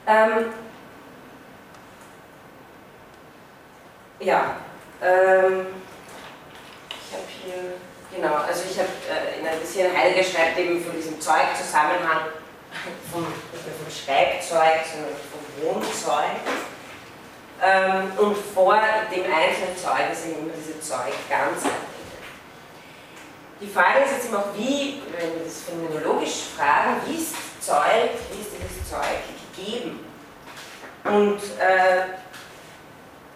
Ähm, Ja, ähm, ich habe hier, genau, also ich habe äh, in ein bisschen Heidegger schreibt eben von diesem Zeugzusammenhang vom, nicht mehr vom Schreibzeug, sondern vom Wohnzeug. Ähm, und vor dem einzelnen Zeug ist eben immer diese Zeugganzheit. Die Frage ist jetzt immer auch, wie, wenn wir das phänomenologisch fragen, wie ist Zeug, wie ist dieses Zeug gegeben? Und äh,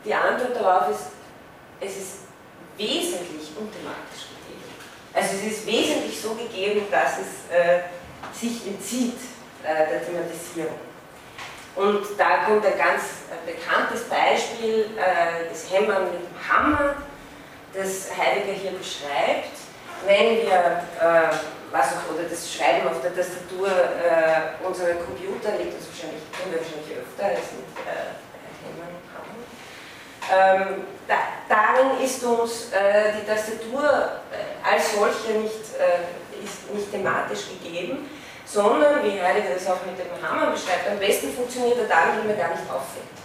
die Antwort darauf ist, es ist wesentlich unthematisch gegeben. Also es ist wesentlich so gegeben, dass es äh, sich entzieht äh, der Thematisierung. Und da kommt ein ganz äh, bekanntes Beispiel, äh, das Hämmern mit dem Hammer, das Heidegger hier beschreibt. Wenn wir, äh, was auch, oder das Schreiben auf der Tastatur äh, unserer Computer liegt uns wahrscheinlich, tun wir wahrscheinlich öfter als mit äh, Hämmern und Hammer. Ähm, da, darin ist uns äh, die Tastatur als solche nicht, äh, ist nicht thematisch gegeben, sondern, wie Heidegger das auch mit dem Hammer beschreibt, am besten funktioniert er dann, wenn man gar nicht auffällt.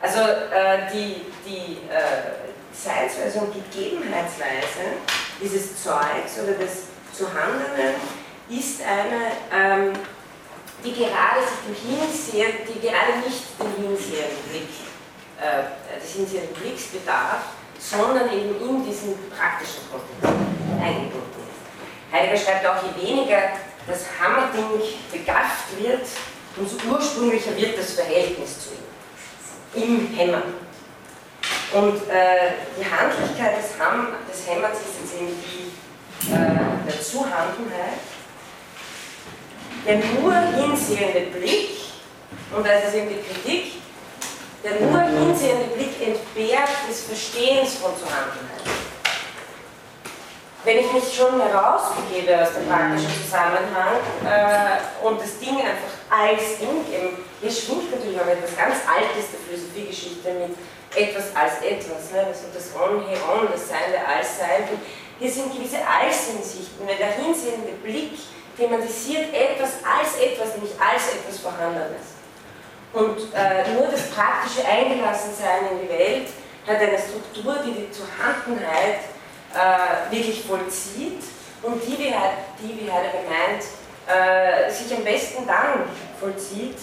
Also äh, die, die äh, Seinsweise und Gegebenheitsweise dieses Zeugs oder des Zuhandenen ist eine, ähm, die gerade sich dem Hinsehen, die gerade nicht den hinsehenden Blick, äh, des hinsehenden Blicks bedarf, sondern eben in diesen praktischen Kontext eingebunden Heidegger schreibt auch, je weniger das Hammerding begafft wird, umso ursprünglicher wird das Verhältnis zu ihm, im Hämmern. Und äh, die Handlichkeit des, Ham des Hämmerns ist jetzt eben die äh, der Zuhandenheit. Der nur hinsehende Blick, und das ist eben die Kritik, der nur hinsehende Blick entbehrt des Verstehens von Zuhandenheit wenn ich mich schon herausbegebe aus dem praktischen Zusammenhang äh, und das Ding einfach als Ding, eben, hier schwingt natürlich auch etwas ganz Altes der Philosophiegeschichte mit etwas als etwas, ne? also das On, He On, das Sein der Allsein. Hier sind gewisse Allsinnsichten, wenn der hinsehende Blick thematisiert etwas als etwas, nämlich als etwas Vorhandenes. Und äh, nur das praktische Eingelassensein in die Welt hat eine Struktur, die die Zuhandenheit äh, wirklich vollzieht und die, wie, die, wie Heidegger meint, äh, sich am besten dann vollzieht,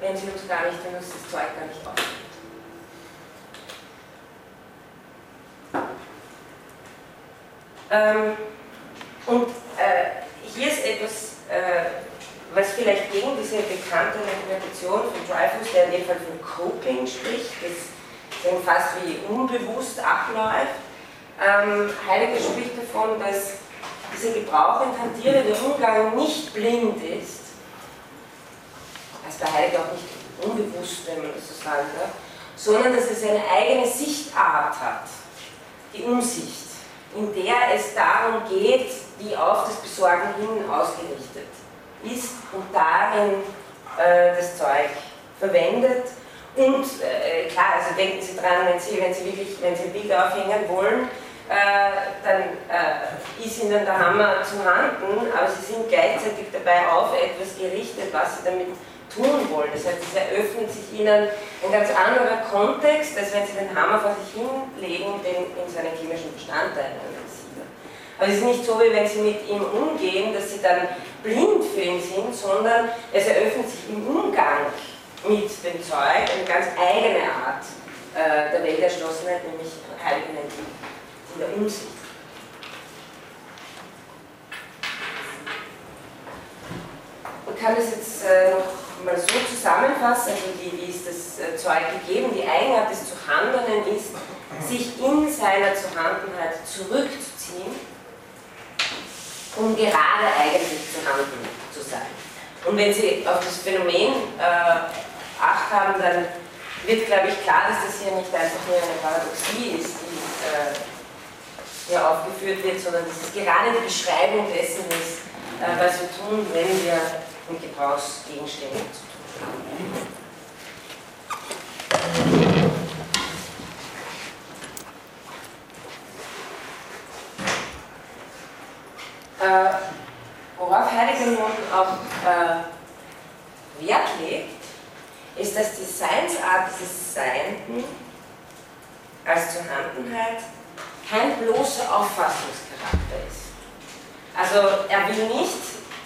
wenn sie uns gar nicht, wenn uns das Zeug gar nicht auffällt. Ähm, und äh, hier ist etwas, äh, was vielleicht gegen diese bekannte Interpretation von Dreyfus, der in dem Fall von Coping spricht, das fast wie unbewusst abläuft, ähm, Heidegger spricht davon, dass dieser Gebrauch in der Umgang nicht blind ist, also bei Heidegger auch nicht unbewusst, wenn man das so sagen darf, sondern dass es eine eigene Sichtart hat, die Umsicht, in der es darum geht, die auf das Besorgen hin ausgerichtet ist und darin äh, das Zeug verwendet. Und äh, klar, also denken Sie dran, wenn Sie, wenn Sie wirklich, wenn Sie Bilder aufhängen wollen, dann äh, ist ihnen der Hammer zu Handen, aber sie sind gleichzeitig dabei auf etwas gerichtet, was sie damit tun wollen. Das heißt, es eröffnet sich ihnen ein ganz anderer Kontext, als wenn sie den Hammer vor sich hinlegen den in seine chemischen Bestandteile analysieren. Aber es ist nicht so, wie wenn sie mit ihm umgehen, dass sie dann blind für ihn sind, sondern es eröffnet sich im Umgang mit dem Zeug eine ganz eigene Art äh, der Welterschlossenheit, nämlich Heiligen Entwicklung in der Umsicht. Man kann das jetzt äh, noch mal so zusammenfassen, also die, wie ist das äh, Zeug gegeben, die Eigenart des Zuhandelnden ist, sich in seiner Zuhandenheit zurückzuziehen, um gerade eigentlich zu handeln zu sein. Und wenn Sie auf das Phänomen äh, Acht haben, dann wird, glaube ich, klar, dass das hier nicht einfach nur eine Paradoxie ist, die äh, hier aufgeführt wird, sondern dass es gerade die Beschreibung dessen ist, äh, was wir tun, wenn wir mit Gebrauchsgegenständen zu tun haben. Äh, worauf Heidegger nun auch äh, Wert legt, ist, dass die Seinsart dieses Seienden als Zuhandenheit kein bloßer Auffassungscharakter ist. Also er will nicht,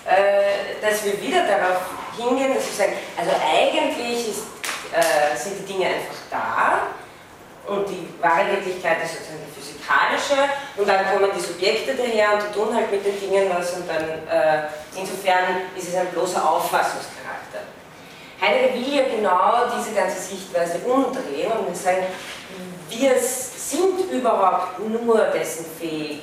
äh, dass wir wieder darauf hingehen, dass wir sagen, also eigentlich ist, äh, sind die Dinge einfach da und die wahre Wirklichkeit ist sozusagen die physikalische und dann kommen die Subjekte daher und die tun halt mit den Dingen was und dann äh, insofern ist es ein bloßer Auffassungscharakter. Heidegger will ja genau diese ganze Sichtweise umdrehen und sagen, wir sind überhaupt nur dessen fähig,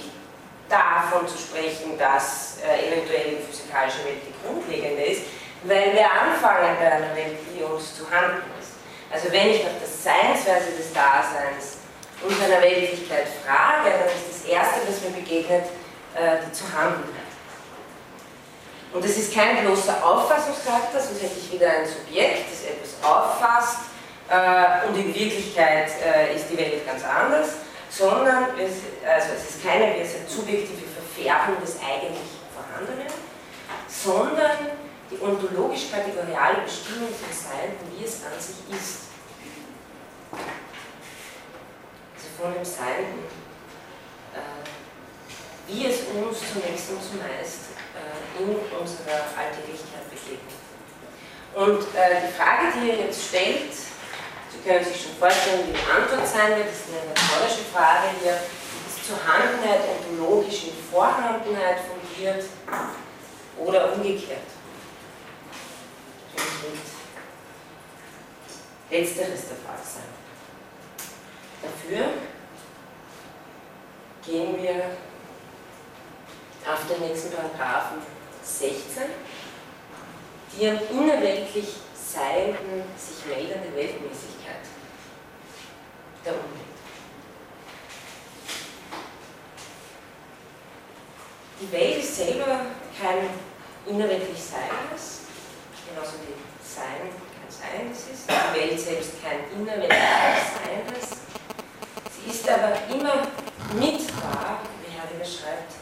davon zu sprechen, dass äh, eventuell die physikalische Welt die grundlegende ist, weil wir anfangen bei einer Welt, die uns zu handeln ist. Also wenn ich nach der Seinsweise des Daseins und seiner Weltlichkeit frage, dann ist das Erste, was mir begegnet, äh, die zu handeln. Und es ist kein bloßer Auffassungscharakter, sonst hätte ich wieder ein Subjekt, das etwas auffasst und in Wirklichkeit äh, ist die Welt ganz anders, sondern es, also es ist keine subjektive Verfärbung des eigentlich Vorhandenen, sondern die ontologisch-kategoriale Bestimmung von Sein, wie es an sich ist. Also von dem Sein, äh, wie es uns zunächst und zumeist äh, in unserer Alltäglichkeit begegnet. Und äh, die Frage, die ihr jetzt stellt, können sich schon vorstellen, wie die Antwort sein wird, das ist eine rhetorische Frage hier, ist Zuhandenheit ontologisch in Vorhandenheit fundiert oder umgekehrt? Letzteres der Fall sein. Dafür gehen wir auf den nächsten Paragraphen 16, die am unerweltlich seienden, sich meldende Weltmäßigkeit der Umwelt. Die Welt ist selber kein innerweltlich Seiendes, genauso wie Sein kein Seiendes ist, die Welt selbst kein innerweltlich Seiendes. Sie ist aber immer mit da, wie Heidegger schreibt,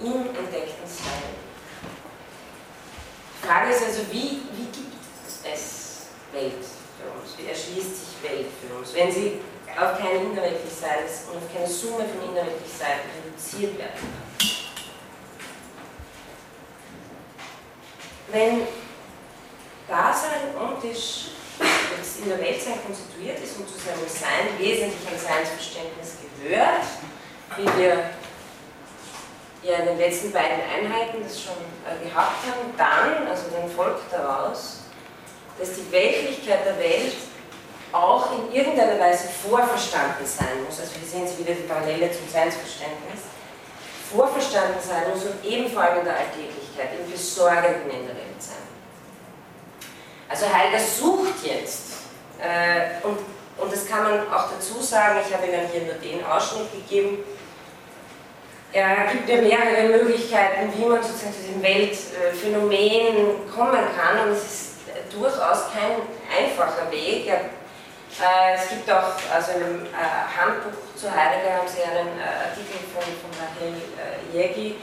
im entdeckten Sein. Die Frage ist also, wie, wie gibt es Welt für uns? Wie erschließt sich Welt für uns, wenn sie auf kein innerweltlich Sein und auf keine Summe von innerweltlich Sein reduziert werden kann? Wenn Dasein ontisch das in der Weltsein konstituiert ist und zu seinem Sein wesentlich ein Seinsverständnis gehört, wie wir ja in den letzten beiden Einheiten das schon äh, gehabt haben, dann, also dann folgt daraus, dass die Weltlichkeit der Welt auch in irgendeiner Weise vorverstanden sein muss. Also hier sehen Sie wieder die Parallele zum Seinsverständnis. Vorverstanden sein muss und eben vor allem in der Alltäglichkeit, im Besorgenden in der Welt sein. Also Heidegger sucht jetzt, äh, und, und das kann man auch dazu sagen, ich habe Ihnen hier nur den Ausschnitt gegeben, er gibt ja mehrere Möglichkeiten, wie man sozusagen zu diesem Weltphänomen kommen kann und es ist durchaus kein einfacher Weg. Äh, es gibt auch also in einem äh, Handbuch zu Heidegger haben Sie einen äh, Artikel von, von Rahel äh, Jägi,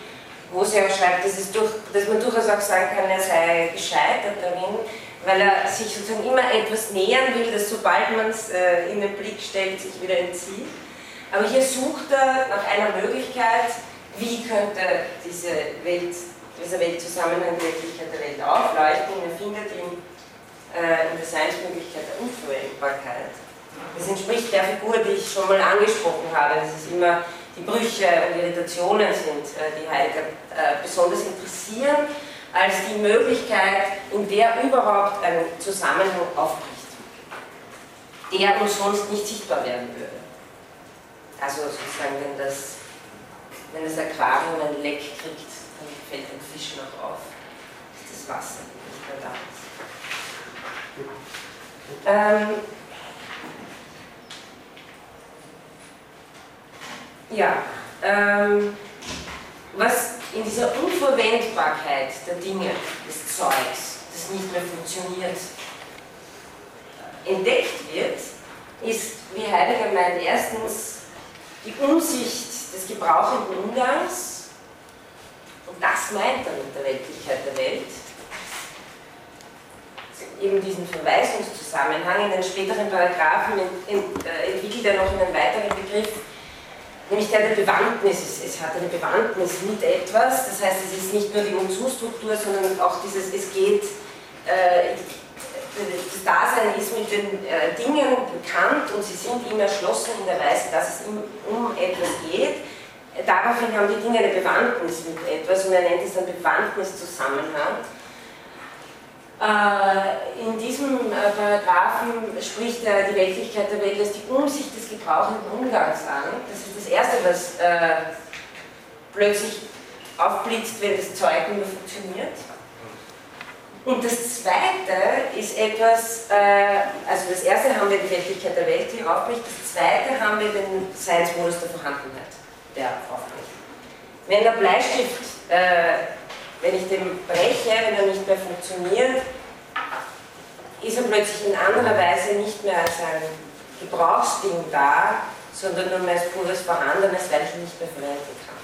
wo sie auch schreibt, dass, es durch, dass man durchaus auch sagen kann, er sei gescheitert darin, weil er sich sozusagen immer etwas nähern will, das sobald man es äh, in den Blick stellt, sich wieder entzieht. Aber hier sucht er nach einer Möglichkeit, wie könnte diese Welt, dieser Weltzusammenhang die Wirklichkeit der Welt aufleuchten. Er findet ihn äh, in der Seinsmöglichkeit der Unverwendbarkeit. Das entspricht der Figur, die ich schon mal angesprochen habe, dass es immer die Brüche und Irritationen sind, äh, die Heidegger äh, besonders interessieren, als die Möglichkeit, in der überhaupt ein Zusammenhang aufbricht, der uns sonst nicht sichtbar werden würde. Also sozusagen, wenn das, wenn das Aquarium ein Leck kriegt, dann fällt ein Fisch noch auf. Ist das Wasser nicht mehr da. Ähm, ja, ähm, was in dieser Unverwendbarkeit der Dinge, des Zeugs, das nicht mehr funktioniert, entdeckt wird, ist, wie Heidegger meint, erstens die Umsicht des gebrauchenden Umgangs, und das meint er mit der Weltlichkeit der Welt, eben diesen Verweisungszusammenhang in den späteren Paragraphen äh, entwickelt er noch einen weiteren Begriff, nämlich der der Bewandtnis. Es, hat eine Bewandtnis mit etwas, das heißt, es ist nicht nur die Und-Zu-Struktur, sondern auch dieses, es geht, äh, das Dasein ist mit den äh, Dingen bekannt und sie sind ihm erschlossen in der Weise, dass es ihm um etwas geht. Daraufhin haben die Dinge eine Bewandtnis mit etwas und er nennt es dann Bewandtniszusammenhang. Äh, in diesem äh, Paragraphen spricht er die Weltlichkeit der Welt als die Umsicht des gebrauchenden Umgangs an. Das ist das Erste, was, äh, plötzlich aufblitzt, wenn das Zeug mehr funktioniert. Und das Zweite ist etwas, also das Erste haben wir die Weltlichkeit der Welt, die aufbricht, das Zweite haben wir den Science-Modus der Vorhandenheit, der aufbricht. Wenn der Bleistift, wenn ich den breche, wenn er nicht mehr funktioniert, ist er plötzlich in anderer Weise nicht mehr als ein Gebrauchsding da, sondern nur mehr als pures Vorhandenes, weil ich ihn nicht mehr verwenden kann.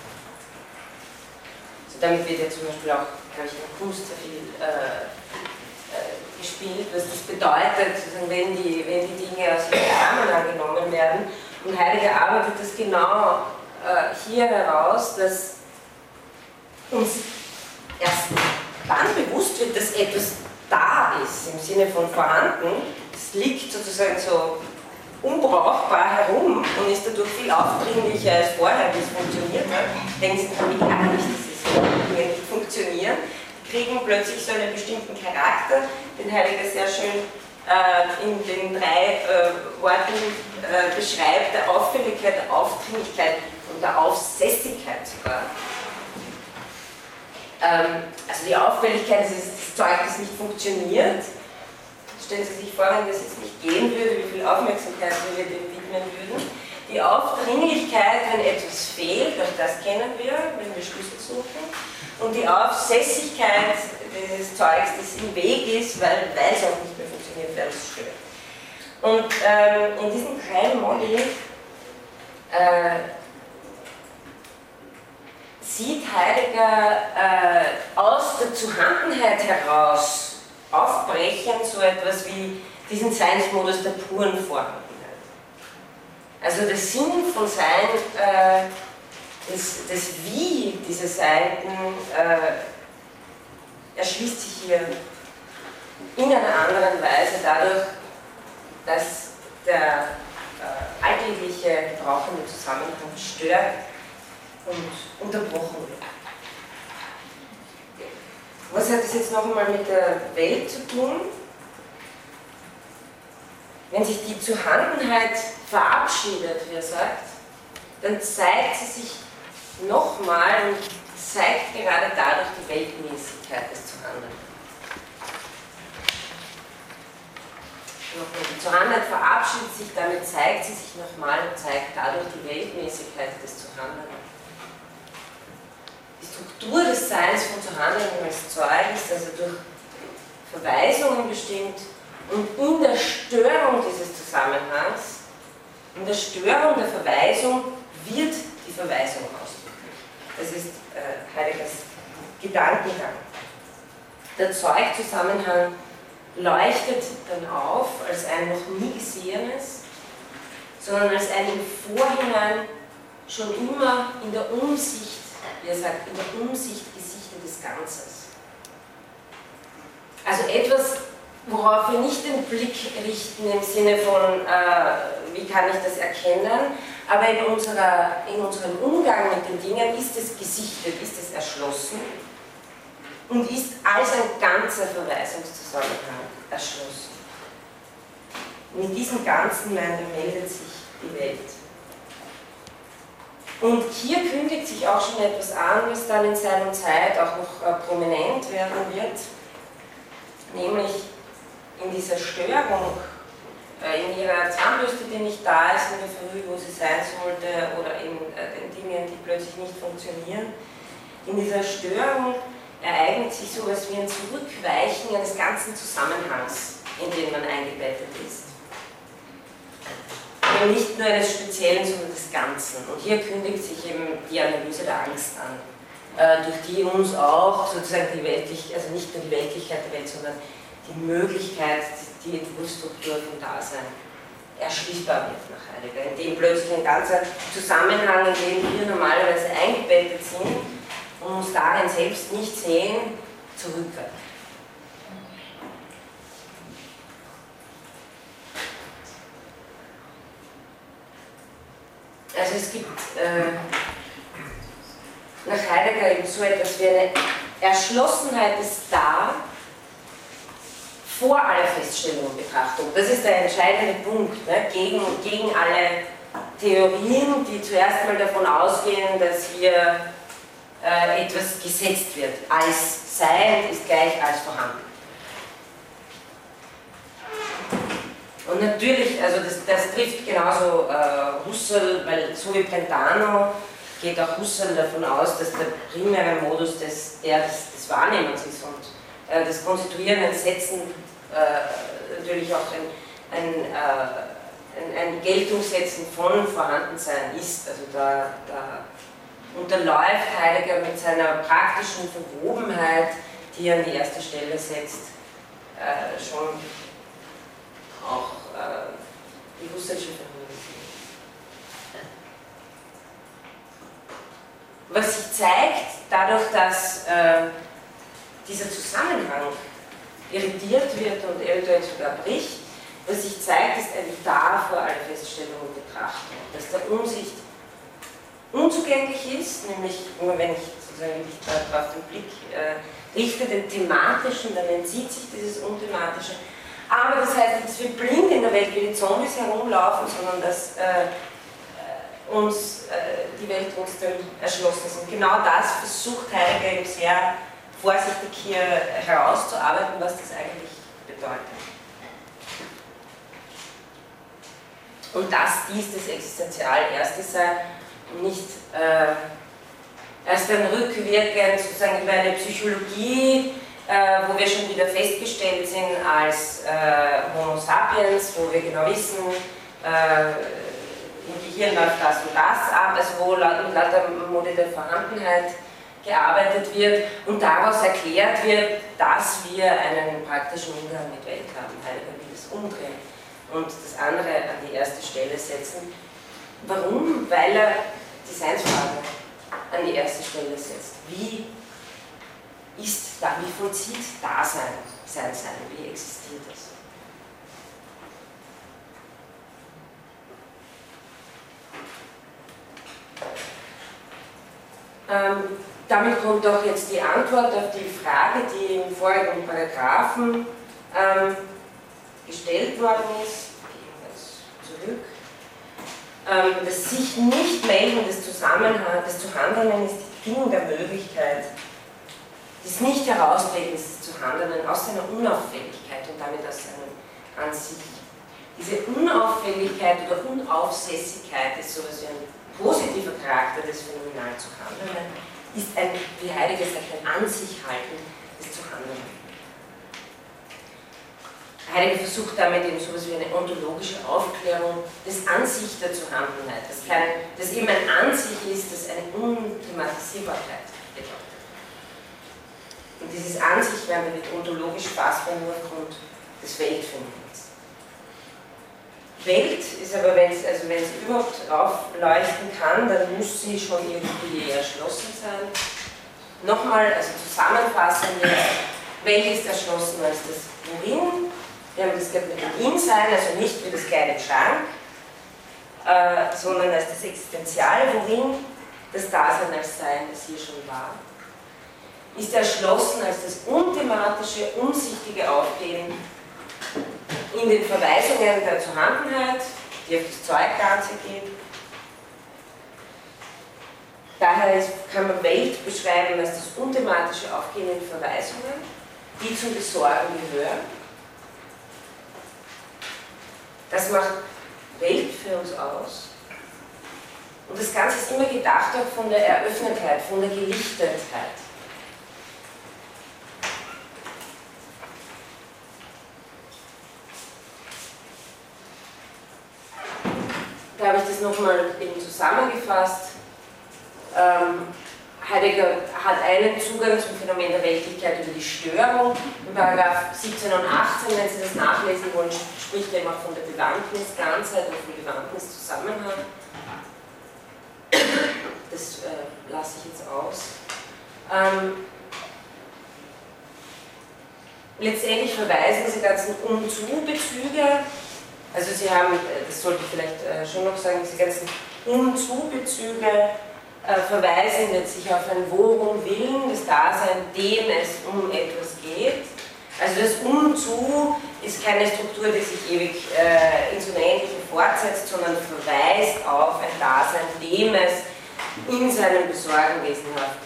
Also damit wird ja zum Beispiel auch, glaube ich, der Kunst sehr viel äh, äh, gespielt, was das bedeutet, wenn die, wenn die Dinge aus ihrem Zusammenhang genommen werden. Und Heidegger arbeitet das genau äh, hier heraus, dass uns erst dann bewusst wird, dass etwas da ist, im Sinne von vorhanden, es liegt sozusagen so unbrauchbar herum und ist dadurch viel aufdringlicher als vorher, wie es funktioniert hat. Denken Sie daran, wie gar nicht diese Dinge nicht funktionieren. Kriegen plötzlich so einen bestimmten Charakter, den Heidegger sehr schön äh, in den drei äh, Worten äh, beschreibt, der Auffälligkeit, der Aufdringlichkeit und der Aufsässigkeit sogar. Ähm, also die Auffälligkeit, das ist das nicht funktioniert. Stellen Sie sich vor, wenn das jetzt nicht gehen würde, wie viel Aufmerksamkeit wir dem widmen würden. Die Aufdringlichkeit, wenn etwas fehlt, auch das kennen wir, wenn wir Schlüssel suchen. Und die Aufsässigkeit des Zeugs, das im Weg ist, weil, es auch nicht mehr funktioniert, weil es stört. Und ähm, in diesem drei Modi äh, sieht Heidegger äh, aus der Zuhandenheit heraus aufbrechen so etwas wie diesen Seinsmodus der puren Vorhandenheit. Also der Sinn von Sein, äh, das, das Wie dieser Seiten äh, erschließt sich hier in einer anderen Weise dadurch, dass der äh, alltägliche gebrauchende Zusammenhang stört und unterbrochen wird. Was hat das jetzt noch einmal mit der Welt zu tun? Wenn sich die Zuhandenheit verabschiedet, wie er sagt, dann zeigt sie sich nochmal und zeigt gerade dadurch die Weltmäßigkeit des Zuhandelns. Die Zuhandenheit verabschiedet sich, damit zeigt sie sich nochmal und zeigt dadurch die Weltmäßigkeit des Zuhandelns. Struktur des Seins von zu handeln als Zeug ist also durch Verweisungen bestimmt und in der Störung dieses Zusammenhangs, in der Störung der Verweisung wird die Verweisung ausdrücklich. Das ist äh, Heideggers Gedankengang. Der Zeugzusammenhang leuchtet dann auf als ein noch nie gesehenes, sondern als ein im Vorhinein schon immer in der Umsicht wie er sagt, in der Umsicht gesichtetes Ganzes. Also etwas, worauf wir nicht den Blick richten im Sinne von, äh, wie kann ich das erkennen, aber in, unserer, in unserem Umgang mit den Dingen ist es gesichtet, ist es erschlossen und ist als ein ganzer Verweisungszusammenhang erschlossen. Mit diesem Ganzen, meine meldet sich die Welt. Und hier kündigt sich auch schon etwas an, was dann in seiner Zeit auch noch äh, prominent werden wird, nämlich in dieser Störung, äh, in ihrer Zahnbürste, die nicht da ist in der Früh, wo sie sein sollte, oder in äh, den Dingen, die plötzlich nicht funktionieren. In dieser Störung ereignet sich so etwas wie ein Zurückweichen eines ganzen Zusammenhangs, in den man eingebettet ist aber nicht nur eines Speziellen, sondern des Ganzen. Und hier kündigt sich eben die Analyse der Angst an, äh, durch die uns auch sozusagen die Weltlichkeit, also nicht nur die Weltlichkeit der Welt, sondern die Möglichkeit, die Entwurfsstruktur vom Dasein erschließbar wird nach Heidegger, in dem plötzlich ein ganzer Zusammenhang, in dem wir normalerweise eingebettet sind und uns darin selbst nicht sehen, zurückweicht. Also es gibt äh, nach Heidegger eben so etwas wie eine Erschlossenheit ist da vor aller Feststellung und Betrachtung. Das ist der entscheidende Punkt ne? gegen, gegen alle Theorien, die zuerst mal davon ausgehen, dass wir äh, etwas gesetzt wird. Als Sein ist gleich als vorhanden. Und natürlich, also das, das trifft genauso äh, Husserl, weil so wie Brentano geht auch Husserl davon aus, dass der primäre Modus des, der des, des Wahrnehmens ist und äh, das Konstituieren, Setzen äh, natürlich auch ein, ein, äh, ein, ein Geltungssetzen von Vorhandensein ist. Also da, da unterläuft Heidegger mit seiner praktischen Verwobenheit, die er an die erste Stelle setzt, äh, schon auch äh, die Husserlsche Phänomenologie. Was sich zeigt, dadurch, dass äh, dieser Zusammenhang irritiert wird und eventuell sogar bricht, was sich zeigt, ist ein Dar vor aller Feststellung und Betrachtung, dass der Umsicht unzugänglich ist, nämlich immer wenn ich sozusagen darauf den Blick äh, richte, den thematischen, dann entzieht sich dieses Unthematische. Aber das heißt nicht, dass wir blind in der Welt wie die Zombies herumlaufen, sondern dass äh, äh uns äh, die Welt trotzdem erschlossen ist. Und genau das versucht Heidegger eben sehr vorsichtig hier herauszuarbeiten, was das eigentlich bedeutet. Und dass dies das Existenzial Erste sei nicht äh, erst dann rückwirkend sozusagen über eine Psychologie, äh, wo wir schon wieder festgestellt sind als äh, Homo sapiens, wo wir genau wissen, äh, im Gehirn läuft das und das ab, also wo laut, laut der Mode der Vorhandenheit gearbeitet wird und daraus erklärt wird, dass wir einen praktischen Umgang mit Welt haben. Heidegger will das umdrehen und das andere an die erste Stelle setzen. Warum? Weil er die Seinsfrage an die erste Stelle setzt. Wie ist wie vollzieht Dasein sein Sein? Wie existiert es? Ähm, damit kommt auch jetzt die Antwort auf die Frage, die im vorigen Paragraphen ähm, gestellt worden ist. Zurück. Ähm, das sich nicht melden des Zusammenhangs, des Zuhandeln ist die Bedingung der Möglichkeit des nicht heraustretens zu handeln aus seiner Unauffälligkeit und damit aus seinem an sich. Diese Unauffälligkeit oder Unaufsässigkeit ist so wie ein positiver Charakter des Phänomenal zu handeln, ist ein, wie Heidegger sagt, ein An sich halten des zu handeln. Heidegger versucht damit eben so etwas wie eine ontologische Aufklärung des Ansicht der Zuhandelnheit, das, das eben ein Ansicht ist, das eine Unthematisierbarkeit bedeutet. Und dieses Ansicht werden wir mit ontologisch fassbar nur aufgrund des Weltphänomens. Welt ist aber, wenn es also überhaupt aufleuchten kann, dann muss sie schon irgendwie erschlossen sein. Nochmal, also zusammenfassend, Welt ist erschlossen als das Worin, wir haben das mit dem In-Sein, also nicht wie das kleine Schrank, äh, sondern als das Existenzial, worin das Dasein als Sein, das hier schon war ist erschlossen als das unthematische, unsichtige Aufgehen in den Verweisungen der Zuhandenheit, die auf das Zeugganze gehen. Daher kann man Welt beschreiben als das unthematische Aufgehen in Verweisungen, die zum Besorgen gehören. Das macht Welt für uns aus. Und das Ganze ist immer gedacht auch von der Eröffnetheit, von der Gelichtetheit. Habe ich das nochmal eben zusammengefasst. Ähm, Heidegger hat einen Zugang zum Phänomen der Weltlichkeit über die Störung. In Paragraph 17 und 18, wenn Sie das nachlesen wollen, spricht er immer von der Bewandtnisganzheit und vom Bewandtniszusammenhang. Das äh, lasse ich jetzt aus. Ähm, letztendlich verweisen diese ganzen Um-Zu-Bezüge also Sie haben, äh, das sollte ich vielleicht äh, schon noch sagen, diese ganzen Um-Zu-Bezüge äh, verweisen letztlich auf ein Worum Willen, das Dasein, dem es um etwas geht. Also das Um-Zu ist keine Struktur, die sich ewig äh, ins Unendliche fortsetzt, sondern verweist auf ein Dasein, dem es in seinem Besorgen wesenhaft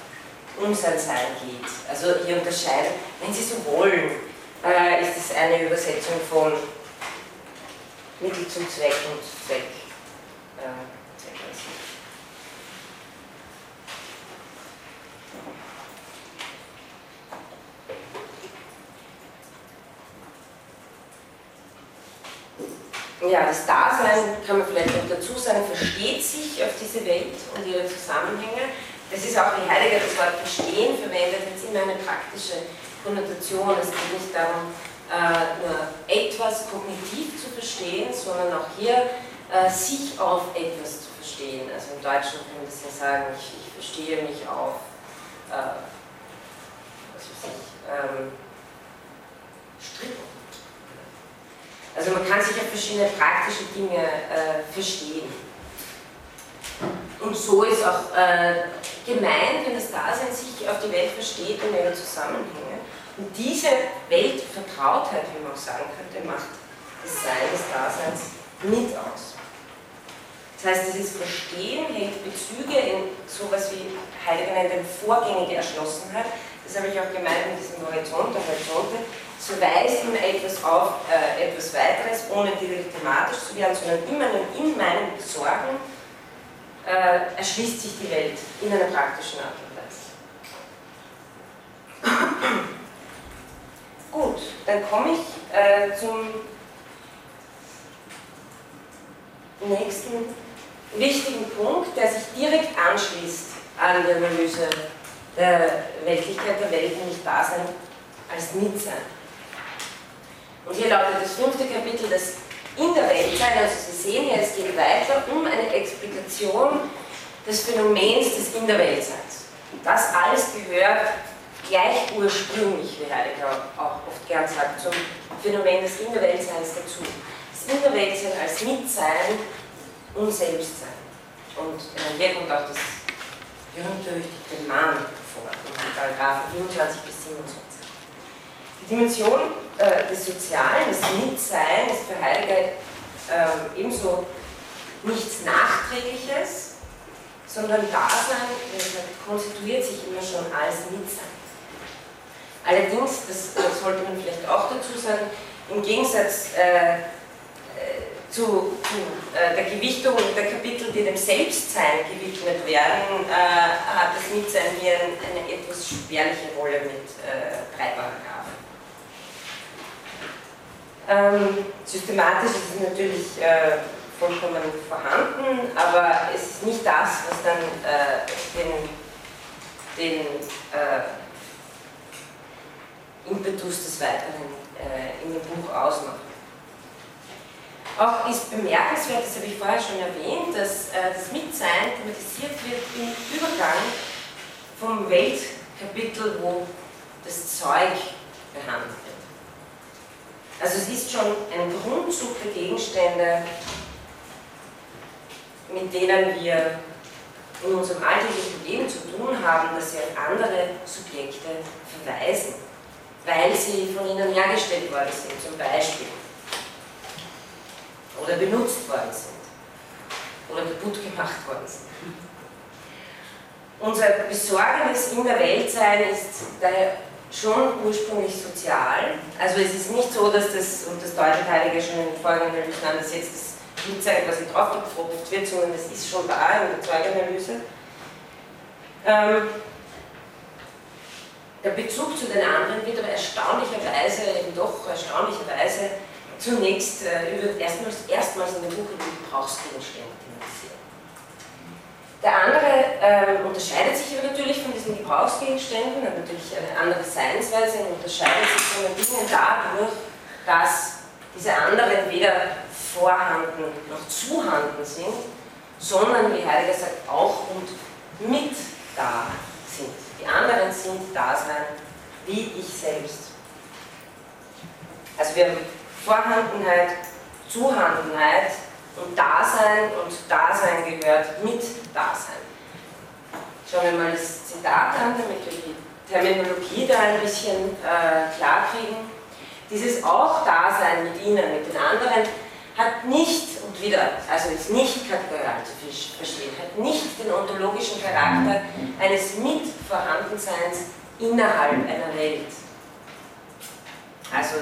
um sein Sein geht. Also hier unterscheiden, wenn Sie so wollen, äh, ist es eine Übersetzung von Mittel zum Zweck und Zweck. Äh, ja, das Dasein, kann man vielleicht noch dazu sagen, versteht sich auf diese Welt und ihre Zusammenhänge. Das ist auch, wie Heidegger das Wort verstehen verwendet, jetzt immer eine praktische Konnotation. Es geht nicht darum, nur etwas kognitiv zu verstehen, sondern auch hier äh, sich auf etwas zu verstehen. Also im Deutschen kann man das ja sagen, ich, ich verstehe mich auf, äh, was weiß ich, ähm, Stricken also man kann sich auf verschiedene praktische Dinge äh, verstehen. Und so ist auch äh, gemeint, wenn das Dasein sich auf die Welt versteht und ihre Zusammenhänge. Und diese Weltvertrautheit, wie man auch sagen könnte, macht das Sein des Daseins mit aus. Das heißt, dieses Verstehen hält Bezüge in sowas wie Heidegger nennt vorgängige Erschlossenheit. Das habe ich auch gemeint mit diesem Horizont, der Horizonte so weist ihm etwas auf, äh, etwas weiteres, ohne direkt thematisch zu werden, sondern immer in meinem Besorgen äh, erschließt sich die Welt in einer praktischen Art und Weise. Gut, dann komme ich äh, zum nächsten wichtigen Punkt, der sich direkt anschließt an die Analyse der Weltlichkeit der Welt, nämlich Dasein als Mitsein. Und hier lautet das fünfte Kapitel, das in der Weltzeit, also Sie sehen hier, es geht weiter um eine Explikation des Phänomens des In der Weltseins. Das alles gehört gleich ursprünglich, wie Heidegger auch oft gern sagt, zum Phänomen des In der Weltseins dazu. Das In der Weltsein als Mitsein und Selbstsein. Und äh, hier kommt auch das berühmt-berüchtigte Mann vor, in Paragraphen 24 bis 27. Die Dimension äh, des Sozialen, des Mitseins ist für Heidegger äh, ebenso nichts Nachträgliches, sondern Dasein konstituiert sich immer schon als Mitsein. Allerdings, das, das, sollte man vielleicht auch dazu sagen, im Gegensatz äh, äh zu, äh, der Gewichtung der Kapitel, die dem Selbstsein gewidmet werden, äh, hat das Mitsein hier eine, eine etwas spärliche Rolle mit äh, drei Paragraphen. Ähm, systematisch ist es natürlich äh, vollkommen vorhanden, aber es ist nicht das, was dann äh, den, den äh, Impetus des Weiteren äh, in dem Buch ausmacht. Auch ist bemerkenswert, das habe ich vorher schon erwähnt, dass äh, das Mitsein thematisiert wird im Übergang vom Weltkapitel, wo das Zeug behandelt wird. Also es ist schon ein Grundzug der Gegenstände, mit denen wir in unserem alltäglichen Leben zu tun haben, dass sie auf andere Subjekte verweisen, weil sie von ihnen hergestellt worden sind, zum Beispiel, oder benutzt worden sind, oder kaputt gemacht worden sind. Unser Besorgnis in der Welt sein ist daher schon ursprünglich sozial. Also es ist nicht so, dass das, und das deutet Heidegger schon in den folgenden an, dass jetzt das Blutzeug quasi draufgepfropft wird, sondern das ist schon da in der Zeuganalyse. Ähm, der Bezug zu den anderen wird aber erstaunlicherweise, eben doch erstaunlicherweise, zunächst äh, über, erstmals, erstmals in dem Buch über Gebrauchsgegenstände der andere ähm, unterscheidet sich aber natürlich von diesen Gebrauchsgegenständen, hat natürlich eine andere Seinsweise und unterscheidet sich von den Dingen dadurch, dass diese anderen weder vorhanden noch zuhanden sind, sondern, wie Heidegger sagt, auch und mit da. Die anderen sind Dasein wie ich selbst. Also wir haben Vorhandenheit, Zuhandenheit, und Dasein und Dasein gehört mit Dasein. Schauen wir mal das Zitat an, damit wir die Terminologie da ein bisschen äh, klar kriegen. Dieses auch Dasein mit ihnen, mit den anderen, hat nicht, und wieder, also ist nicht kategorial zu verstehen, hat nicht den ontologischen Charakter eines Mitvorhandenseins innerhalb einer Welt. Also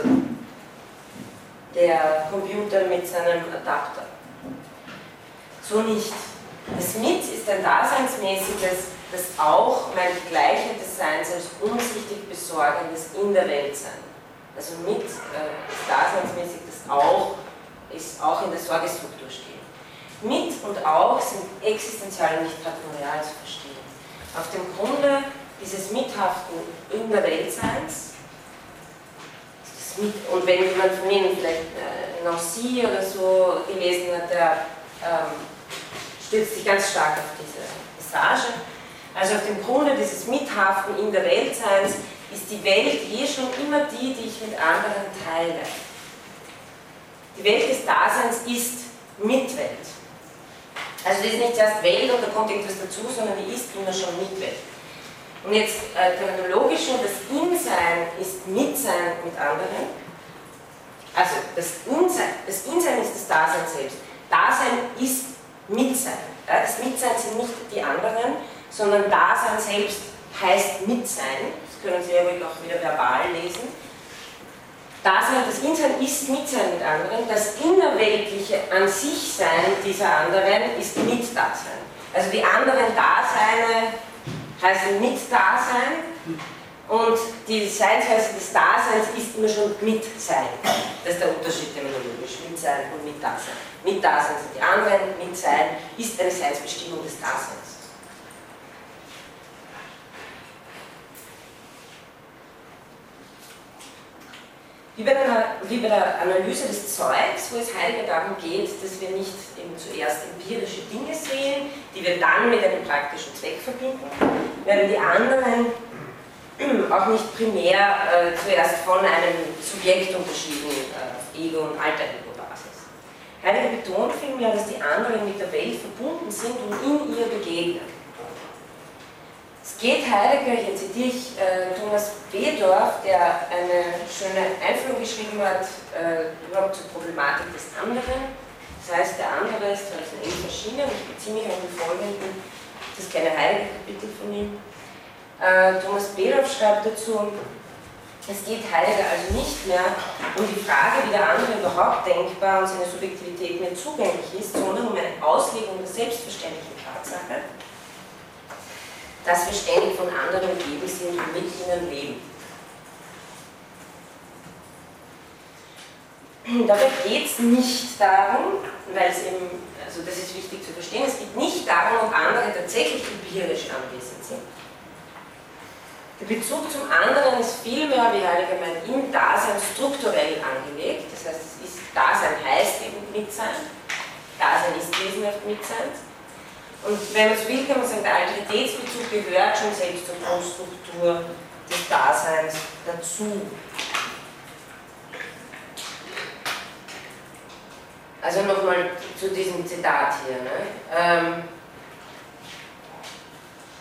der Computer mit seinem Adapter. So nicht. Das Mit ist ein daseinsmäßiges, das auch mein Gleichheit des Seins als umsichtig Besorgendes in der Welt sein. Also mit äh, ist daseinsmäßig das auch, ist auch in der Sorgestruktur stehen. Mit und auch sind existenzial nicht kategorial zu verstehen. Auf dem Grunde dieses Mithaften in der Weltseins, und wenn jemand von Ihnen vielleicht äh, Nancy oder so gelesen hat, der ähm, stützt sich ganz stark auf diese Passage. Also auf dem Grunde dieses Mithaften in der Weltseins ist die Welt je schon immer die, die ich mit anderen teile. Die Welt des Daseins ist Mitwelt. Also die ist nicht erst Welt und da kommt irgendwas dazu, sondern die ist immer schon Mitwelt. Und jetzt äh, terminologisch das Insein ist Mitsein mit anderen. Also das Insein, das Insein ist das Dasein selbst. Dasein ist Mitsein. Ja, das Mitsein sind nicht die anderen, sondern Dasein selbst heißt Mitsein. Das können Sie aber auch wieder verbal lesen. Dasein, das Insein ist Mitsein mit anderen. Das innerweltliche an sich Sein dieser anderen ist Mitdasein. Also die anderen Daseine heißen Mitdasein und die Seinsweise des Daseins ist immer schon Mitsein. Das ist der Unterschied terminologisch, Mitsein und Mitdasein. Mitdasein sind die anderen, Mitsein ist eine Seinsbestimmung des Daseins. Wie bei, der, wie bei der Analyse des Zeugs, wo es Heidegger darum geht, dass wir nicht eben zuerst empirische Dinge sehen, die wir dann mit einem praktischen Zweck verbinden, werden die anderen auch nicht primär äh, zuerst von einem Subjekt unterschieden äh, Ego- und Alter-Ego-Basis. Heidegger betont vielmehr, dass die anderen mit der Welt verbunden sind und in ihr begegnen. Es geht Heidegger, hier zitiere ich äh, Thomas Bedorf, der eine schöne Einführung geschrieben hat, äh, überhaupt zur Problematik des anderen. Das heißt, der andere ist also in erschienen, ich beziehe mich auf den folgenden, das ist keine Heidegger-Kapitel von ihm. Äh, Thomas Bedorf schreibt dazu, es geht Heidegger also nicht mehr um die Frage, wie der andere überhaupt denkbar und seine Subjektivität mir zugänglich ist, sondern um eine Auslegung der selbstverständlichen Tatsache, dass wir ständig von anderen umgeben sind und mit ihnen leben. Dabei geht es nicht darum, weil es eben, also das ist wichtig zu verstehen, es geht nicht darum, ob andere tatsächlich empirisch anwesend sind. Der Bezug zum anderen ist vielmehr, wie Heidegger meint, im Dasein strukturell angelegt. Das heißt, es ist, Dasein heißt eben Mitsein. Dasein ist wesenhaft Mitsein. Und wenn man so will, kann man sagen, der Alteritätsbezug gehört schon selbst zur Grundstruktur des Daseins dazu. Also nochmal zu diesem Zitat hier. Ne? Ähm,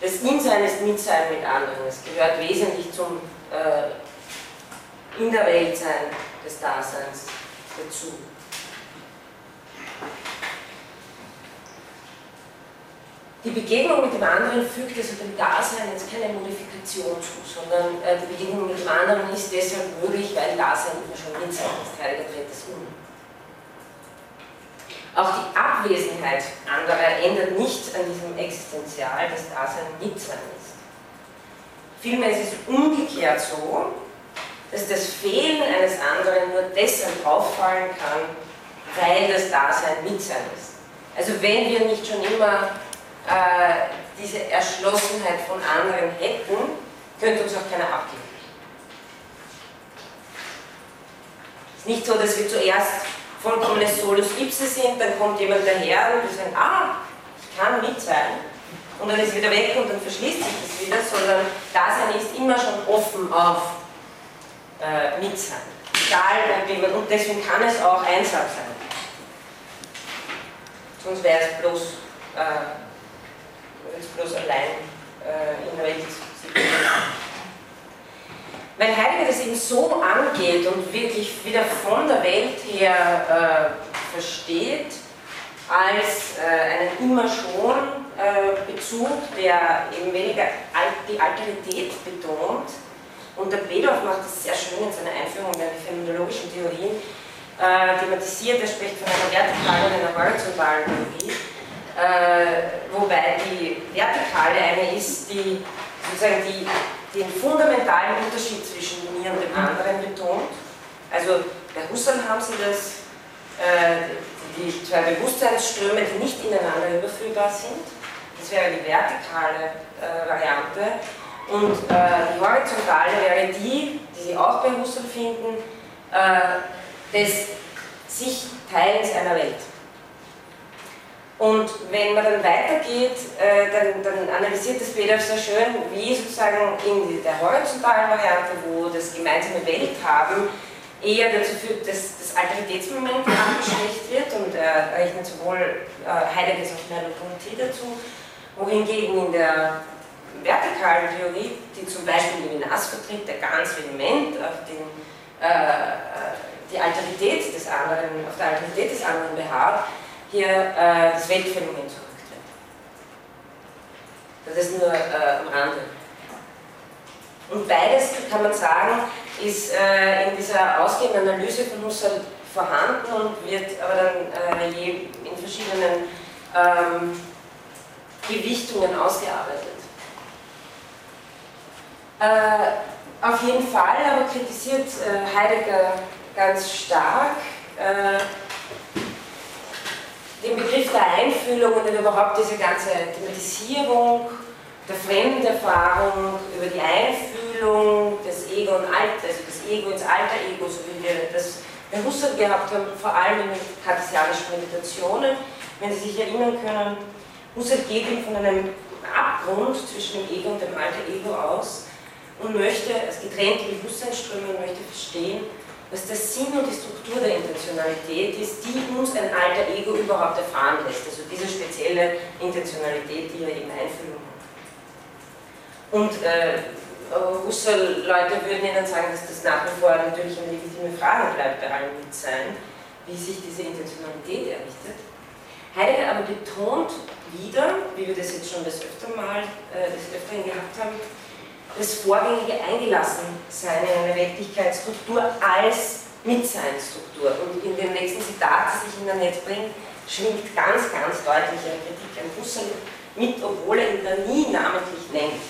das Insein ist Mitsein mit anderen. Es gehört wesentlich zum äh, In der Welt sein des Daseins dazu. Die Begegnung mit dem anderen fügt also dem Dasein jetzt keine Modifikation zu, sondern äh, die Begegnung mit dem anderen ist deshalb möglich, weil Dasein immer schon mit sein ist. Heidegger dreht das um. Auch die Abwesenheit anderer ändert nichts an diesem Existenzial, das Dasein Mitsein ist. Vielmehr ist es umgekehrt so, dass das Fehlen eines anderen nur deshalb auffallen kann, weil das Dasein Mitsein ist. Also wenn wir nicht schon immer äh, diese Erschlossenheit von anderen hätten, könnte uns auch keiner abgeben. Es ist nicht so, dass wir zuerst vollkommenes Solus Ipse sind, dann kommt jemand daher und wir sagen, ah, ich kann mit sein. Und dann ist wieder weg und dann verschließt sich das wieder, sondern Dasein ist immer schon offen auf äh, Mitsein. Egal, wie man, und deswegen kann es auch einsam sein. Sonst wäre es bloß äh, jetzt bloß allein äh, in Welt Weil Heidegger das eben so angeht und wirklich wieder von der Welt her äh, versteht als äh, einen immer schon äh, Bezug, der eben weniger die Alterität betont. Und der Bedorf macht das sehr schön in seiner Einführung in die phänomenologischen Theorien, äh, thematisiert, er spricht von einer vertikalen und einer horizontalen Theorie, wobei die vertikale eine ist, die sozusagen die, den fundamentalen Unterschied zwischen mir und dem anderen betont. Also bei Husserl haben sie das, äh, die zwei Bewusstseinsströme, die nicht ineinander überführbar sind. Das wäre die vertikale äh, Variante. Und äh, die horizontale wäre die, die Sie auch bei Husserl finden, äh, des sich Teilens einer Welt. Und wenn man dann weitergeht, äh, dann, dann, analysiert das Bedorf sehr schön, wie sozusagen in der horizontalen Variante, wo das gemeinsame Welt haben, eher dazu führt, dass das Alteritätsmoment abgeschwächt wird. Und er rechnet sowohl äh, Heideggers als auch Merleau-Ponty dazu, wohingegen in der vertikalen Theorie, die zum Beispiel Levinas vertritt, der ganz vehement auf den, äh, die Alterität des anderen, auf der Alterität des anderen beharrt, hier äh, das Weltphänomen zurücktritt. Das ist nur äh, am Rande. Und beides, kann man sagen, ist äh, in dieser ausgehenden Analyse von Husserl vorhanden und wird aber dann äh, je in verschiedenen ähm, Gewichtungen ausgearbeitet. Äh, auf jeden Fall aber kritisiert äh, Heidegger ganz stark den Begriff der Einfühlung und überhaupt diese ganze Thematisierung der Fremderfahrung, über die Einfühlung des Ego und Alter, also das Ego ins Alter Ego, so wie wir das bei Husserl gehabt haben, vor allem in kartesianischen Meditationen. Wenn Sie sich erinnern können, Husserl geht ihm von einem Abgrund zwischen dem Ego und dem Alter Ego aus und möchte, als getrennte Bewusstseinsströme, möchte verstehen, was der Sinn und die Struktur der Intentionalität ist, die uns ein alter Ego überhaupt erfahren lässt. Also diese spezielle Intentionalität, die er eben Einfühlung hat. Und äh, Husserl-Leute würden Ihnen sagen, dass das nach wie vor natürlich eine legitime Frage bleibt bei allen Mitsein, wie sich diese Intentionalität errichtet. Heidegger aber betont wieder, wie wir das jetzt schon das öfter mal, äh, des Öfteren gehabt haben, das vorgängige Eingelassensein in eine Weltlichkeitsstruktur als Mitseinsstruktur. Und in dem nächsten Zitat, das ich Ihnen jetzt bringe, schwingt ganz, ganz deutlich eine Kritik an Husserl mit, obwohl er ihn da nie namentlich nennt.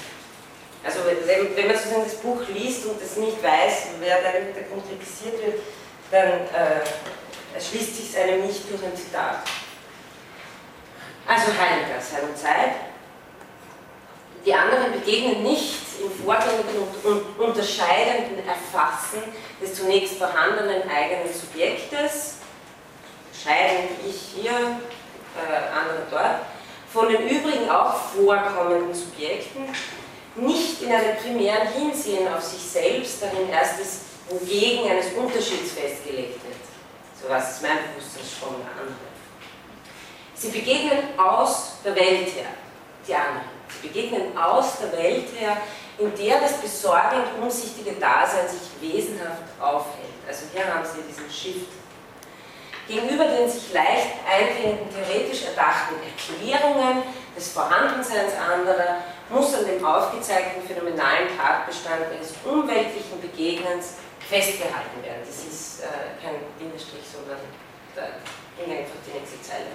Also wenn, wenn man sozusagen das Buch liest und es nicht weiß, wer da Hintergrund kritisiert wird, dann äh, erschließt sich es einem nicht durch ein Zitat. Also Heidegger, seiner Zeit. Die anderen begegnen nicht im vorgängigen und unterscheidenden Erfassen des zunächst vorhandenen eigenen Subjektes, scheiden ich hier, äh, andere dort, von den übrigen auch vorkommenden Subjekten, nicht in einem primären Hinsehen auf sich selbst, darin erst das Wogegen eines Unterschieds festgelegt wird. So was ist mein Bewusstseinsstrom der anderen. Sie begegnen aus der Welt her, die anderen. Sie begegnen aus der Welt her, in der das besorgend umsichtige Dasein sich wesenhaft aufhält. Also hier haben Sie diesen Shift. Gegenüber den sich leicht eindringenden theoretisch erdachten Erklärungen des Vorhandenseins anderer muss an dem aufgezeigten phänomenalen Tatbestand eines umweltlichen Begegnens festgehalten werden. Das ist äh, kein Bindestrich, sondern da ging einfach die nächste Zeile.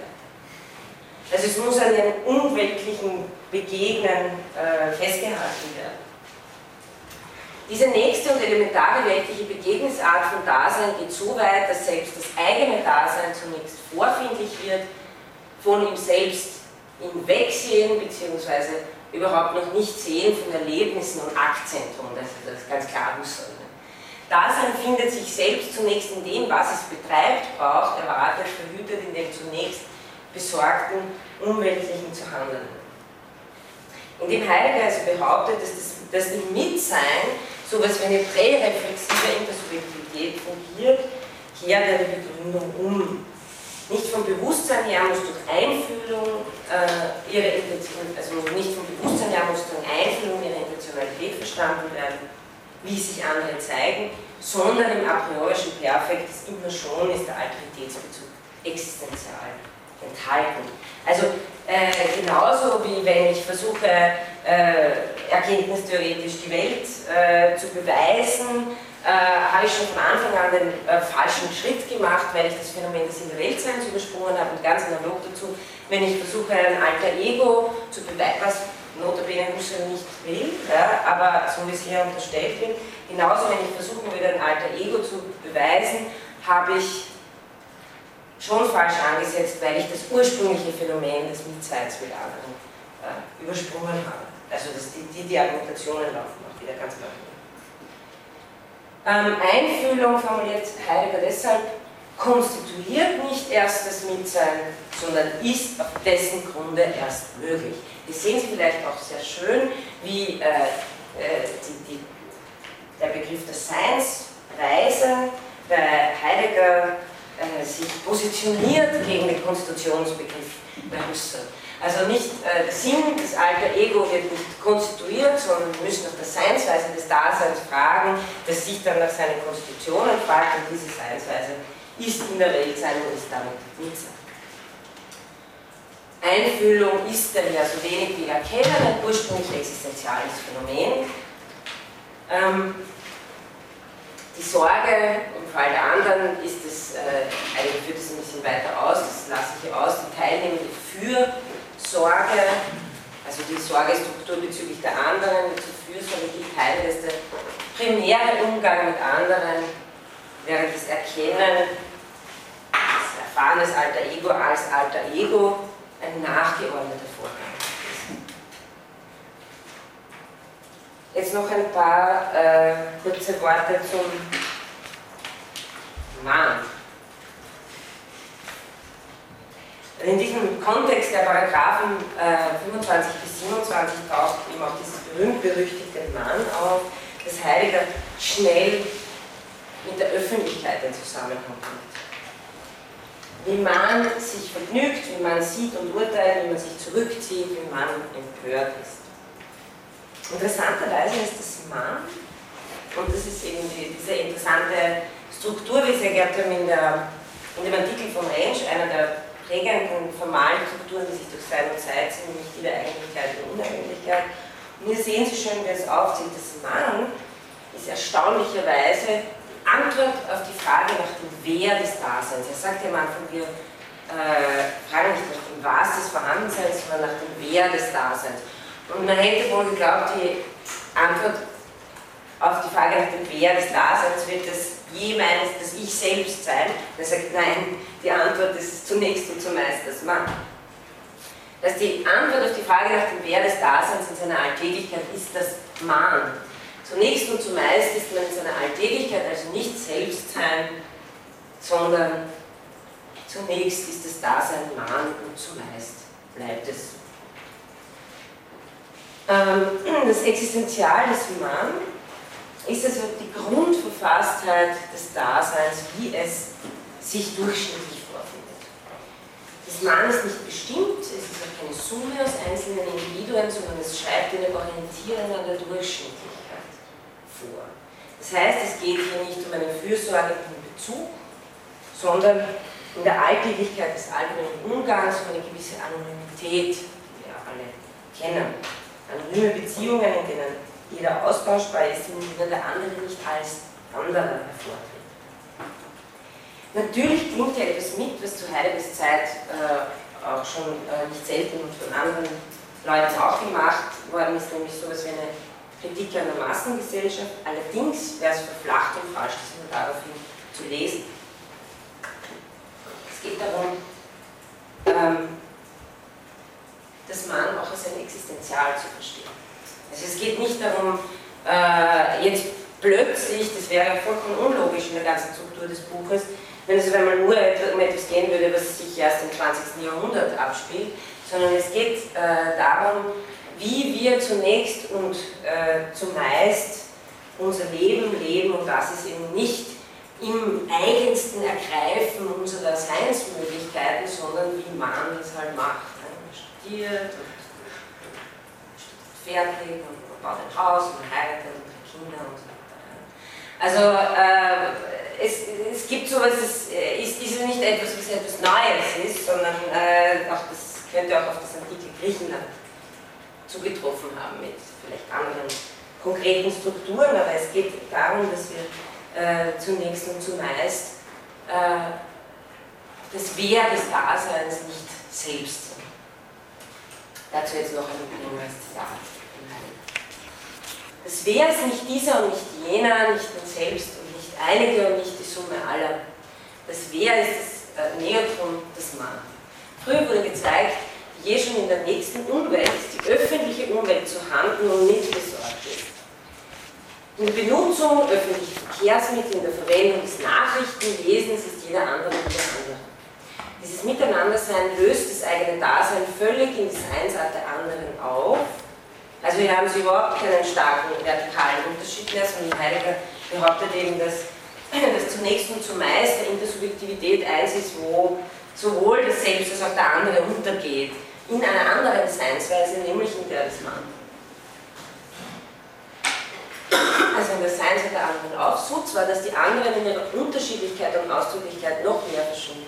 Also es muss an einem umweltlichen Begegnen äh, festgehalten werden. Diese nächste und elementare weltliche Begegnungsart von Dasein geht so weit, dass selbst das eigene Dasein zunächst vorfindlich wird, von ihm selbst im Wegsehen bzw überhaupt noch nicht sehen von Erlebnissen und Aktzentrum, das, das ist ganz klar Husserl. Dasein findet sich selbst zunächst in dem, was es betreibt, braucht, erwartet, verhütet in dem zunächst besorgten, umweltlichen zu handeln. Indem Heidegger also behauptet, dass das, das im Mitsein so etwas wie eine präreflexive Intersubjektivität fungiert, kehrt die Begründung um. Nicht vom Bewusstsein her muss durch Einfühlung äh, ihre also nicht vom Bewusstsein her muss durch Einfühlung ihre Intentionalität verstanden werden, wie sich andere zeigen, sondern im a priorischen Perfekt ist immer schon ist der Alteritätsbezug existenzial enthalten. Also äh, genauso wie wenn ich versuche, äh, erkenntnistheoretisch die Welt äh, zu beweisen, äh, habe ich schon von Anfang an den äh, falschen Schritt gemacht, weil ich das Phänomen des In der Weltseins übersprungen habe und ganz analog dazu, wenn ich versuche, ein alter Ego zu beweisen, was notabene Husserl nicht will, ja, aber so wie es hier unterstellt wird, genauso wenn ich versuchen würde, ein alter Ego zu beweisen, habe ich schon falsch angesetzt, weil ich das ursprüngliche Phänomen des Mitseins mit anderen äh, übersprungen habe. Also das, die, die, die Argumentationen laufen auch wieder ganz klar. Ähm, Einfühlung formuliert Heidegger deshalb, konstituiert nicht erst das Mitsein, sondern ist auf dessen Grunde erst möglich. Wir sehen Sie vielleicht auch sehr schön, wie äh, äh, die, die, der Begriff der Seinsweise bei Heidegger äh, sich positioniert gegen den Konstitutionsbegriff bei Husserl. Also nicht äh, der Sinn, das alter Ego wird nicht konstituiert, sondern wir müssen nach der Seinsweise des Daseins fragen, das sich dann nach seinen Konstitutionen fragt und diese Seinsweise ist in der Welt sein und ist damit nicht sein. Einfühlung ist daher so wenig wie Erkennen ein ursprünglich existenziales Phänomen. Ähm, die Sorge Fall der anderen ist es, äh, eigentlich führt es ein bisschen weiter aus, das lasse ich hier aus, die teilnehmende Fürsorge, also die Sorgestruktur bezüglich der anderen, die zur Fürsorge, die Teile ist der primäre Umgang mit anderen, während das Erkennen, das Erfahren des alter Ego als alter Ego ein nachgeordneter Vorgang ist. Jetzt noch ein paar äh, kurze Worte zum Mann. In diesem Kontext der Paragraphen äh, 25 bis 27 taucht eben auch dieses berühmt-berüchtigte Mann auf, das Heidegger schnell mit der Öffentlichkeit in Zusammenhang bringt. Wie man sich vergnügt, wie man sieht und urteilt, wie man sich zurückzieht, wie man empört ist. Interessanterweise ist das Mann, und das ist eben die, diese interessante Struktur, wie Sie erklärt haben in, der, in dem Artikel von Rensch, einer der prägenden formalen Strukturen, die sich durch Sein und Zeit sind, nämlich die der Eigentlichkeit und Uneigentlichkeit. Und hier sehen Sie schön, wie es aufzieht. Das Mann ist erstaunlicherweise Antwort auf die Frage nach dem Wer des Daseins. Er sagt ja am Anfang, wir äh, fragen nicht nach dem Was des Vorhandenseins, sondern nach dem Wer des Daseins. Und man hätte wohl geglaubt, die Antwort auf die Frage nach dem Wer des Daseins wird das je meines, das Ich selbst sein. Er sagt, nein, die Antwort ist zunächst und zumeist das Mann. Dass die Antwort auf die Frage nach dem Wer des Daseins in seiner Alltäglichkeit ist das Mann. Zunächst und zumeist ist man in seiner Alltäglichkeit also nicht Selbstsein, sondern zunächst ist das Dasein Mann und zumeist bleibt es ähm, das Existenzial des Mann ist also die Grundverfasstheit des Daseins, wie es sich durchschnittlich vorfindet. Das Mann ist nicht bestimmt, es ist auch keine Summe aus einzelnen Individuen, sondern es schreibt eine Orientierung an der Durchschnittlichkeit vor. Das heißt, es geht hier nicht um einen fürsorglichen Bezug, sondern in der Alltäglichkeit des allgemeinen Umgangs um eine gewisse Anonymität, die wir alle kennen anonyme Beziehungen, in denen jeder austauschbar ist denen der andere nicht als anderer hervortritt. Natürlich klingt ja etwas mit, was zu Heideggers Zeit äh, auch schon äh, nicht selten und von anderen Leuten auch gemacht worden ist, nämlich sowas wie eine Kritik an der Massengesellschaft. Allerdings wäre es verflacht und falsch, das nur daraufhin zu lesen. Es geht darum, ähm, das Mann auch als ein Existenzial zu verstehen. Also es geht nicht darum, äh, jetzt plötzlich, das wäre vollkommen unlogisch in der ganzen Struktur des Buches, wenn es einmal nur um etwas gehen würde, was sich erst im 20. Jahrhundert abspielt, sondern es geht äh, darum, wie wir zunächst und äh, zumeist unser Leben leben und das ist eben nicht im eigensten Ergreifen unserer Seinsmöglichkeiten, sondern wie man es halt macht studiert und fertig und man baut ein Haus und man heiratet und hat Kinder und so weiter. Also äh, es, es gibt sowas, es ist, ist nicht etwas, was etwas Neues ist, sondern äh, auch das könnte auch auf das antike Griechenland zugetroffen haben mit vielleicht anderen konkreten Strukturen, aber es geht darum, dass wir äh, zunächst und zumeist äh, das Wer des Daseins nicht selbst sind. Dazu jetzt noch ein längeres Zitat. Das Wer ist nicht dieser und nicht jener, nicht man selbst und nicht einige und nicht die Summe aller. Das Wer ist das äh, Neutron, das Mann. Früher wurde gezeigt, je schon in der nächsten Umwelt die öffentliche Umwelt zu handeln und mitbesorgt ist. In der Benutzung öffentlicher Verkehrsmittel, in der Verwendung des Nachrichtenwesens ist jeder andere wie der andere. Dieses Miteinandersein löst das eigene Dasein völlig in die Seinsart der anderen auf. Also hier haben Sie überhaupt keinen starken vertikalen Unterschied mehr, sondern Heidegger behauptet eben, dass, dass zunächst und zumeist der Intersubjektivität eins ist, wo sowohl das Selbst als auch der andere untergeht, in einer anderen Seinsweise, nämlich in der des Mannes also in der Seinsweise der anderen auch, so zwar, dass die anderen in ihrer Unterschiedlichkeit und Ausdrücklichkeit noch mehr verschwinden.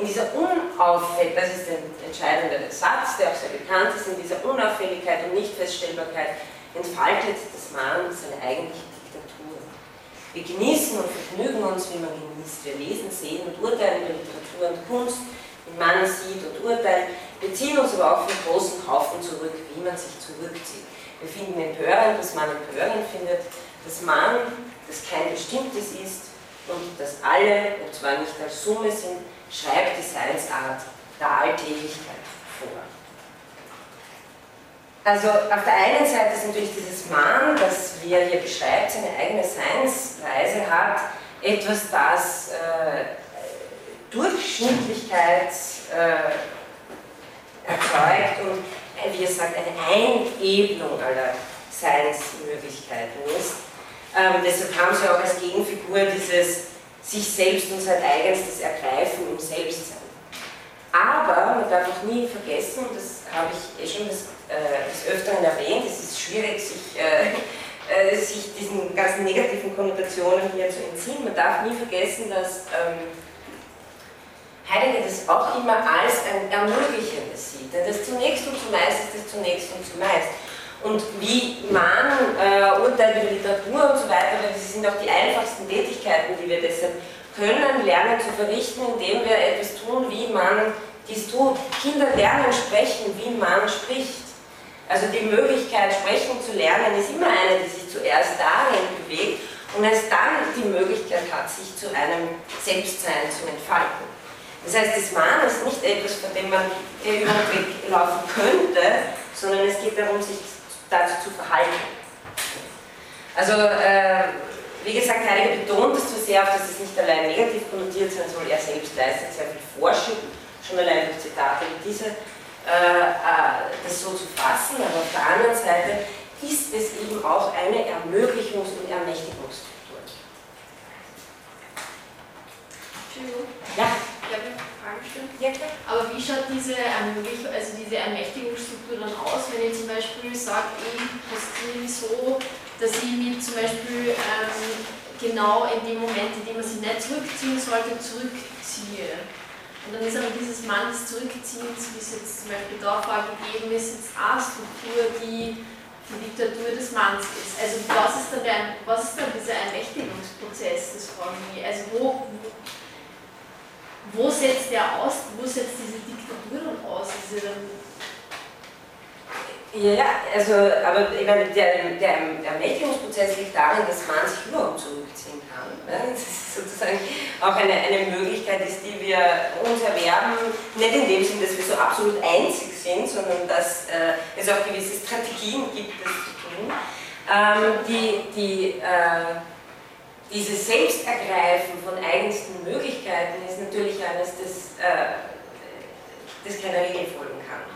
In dieser Unauffälligkeit, das ist der entscheidende Satz, der auch sehr bekannt ist, in dieser Unauffälligkeit und Nichtfeststellbarkeit entfaltet das Mann seine eigentliche Diktatur. Wir genießen und vergnügen uns, wie man genießt. Wir lesen, sehen und urteilen über Literatur und Kunst, wie man sieht und urteilt. Wir ziehen uns aber auch vom großen Haufen zurück, wie man sich zurückzieht. Wir finden empörend, was man empörend findet, dass man, das kein bestimmtes ist und dass alle, und zwar nicht als Summe sind, schreibt die Seinsart der Alltäglichkeit vor. Also auf der einen Seite ist natürlich dieses Mann, das wie er hier beschreibt, seine eigene Seinsweise hat, etwas, das äh, Durchschnittlichkeit äh, erzeugt und wie er sagt, eine Einebnung aller Seinsmöglichkeiten ist. Ähm, deshalb haben sie auch als Gegenfigur dieses sich selbst und sein eigenstes Ergreifen im Selbstsein. Aber man darf auch nie vergessen, und das habe ich eh schon des, äh, des Öfteren erwähnt, es ist schwierig, sich, äh, äh, sich diesen ganzen negativen Konnotationen hier zu entziehen. Man darf nie vergessen, dass ähm, Heidegger das auch immer als ein Ermöglichendes sieht. Denn das zunächst und zumeist ist das zunächst und zumeist. Und wie man äh, urteilt über Literatur und so weiter, das sind auch die einfachsten Tätigkeiten, die wir deshalb können, lernen zu verrichten, indem wir etwas tun, wie man dies tut. Kinder lernen sprechen, wie man spricht. Also die Möglichkeit, sprechen zu lernen, ist immer eine, die sich zuerst darin bewegt und erst dann die Möglichkeit hat, sich zu einem Selbstsein zu entfalten. Das heißt, das Mahn ist nicht etwas, von dem man über den Weg laufen könnte, sondern es geht darum, sich dazu zu verhalten. Also, äh, wie gesagt, Heidegger betont es zu sehr auf, dass es nicht allein negativ konnotiert sein soll, er selbst leistet sehr viel Forschung, schon allein durch Zitate wie diese, äh, äh, das so zu fassen, aber auf der anderen Seite ist es eben auch eine Ermöglichungs- und Ermächtigungsstruktur. Ja. Gestellt. Ja, klar. Aber wie schaut diese, Ermöglichung, also diese Ermächtigungsstruktur dann aus, wenn ich zum Beispiel sage, ich postiere so, dass ich mich zum Beispiel ähm, genau in dem Moment, in dem man sich nicht zurückziehen sollte, zurückziehe. Und dann ist aber dieses Mann des Zurückziehens, wie es jetzt zum Beispiel da vorgegeben ist, jetzt eine Struktur, die die Diktatur des Manns ist. Also was ist dann, der, was ist dann dieser Ermächtigungsprozess, ich mich. Also wo, wo setzt der aus, wo setzt diese Diktatur aus? Diese ja, ja, also, aber ich meine, der, der Ermächtigungsprozess liegt darin, dass man sich überhaupt zurückziehen kann. Ne? Das ist sozusagen auch eine, eine Möglichkeit ist, die wir uns erwerben, nicht in dem Sinn, dass wir so absolut einzig sind, sondern dass äh, es auch gewisse Strategien gibt, das zu tun, ähm, die, die äh, dieses Selbstergreifen von eigensten Möglichkeiten ist natürlich eines, das, äh, das keiner Regel folgen kann.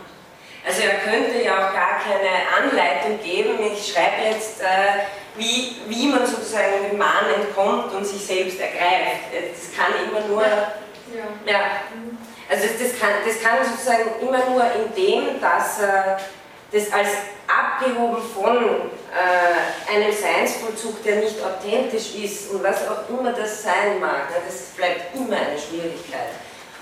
Also er könnte ja auch gar keine Anleitung geben, ich schreibe jetzt, äh, wie, wie man sozusagen dem Mahn entkommt und sich selbst ergreift. Das kann immer nur... Ja. ja. Also das, das, kann, das kann sozusagen immer nur in dem, dass er das als abgehoben von äh, einem Seinsvollzug, der nicht authentisch ist und was auch immer das sein mag, ne, das bleibt immer eine Schwierigkeit.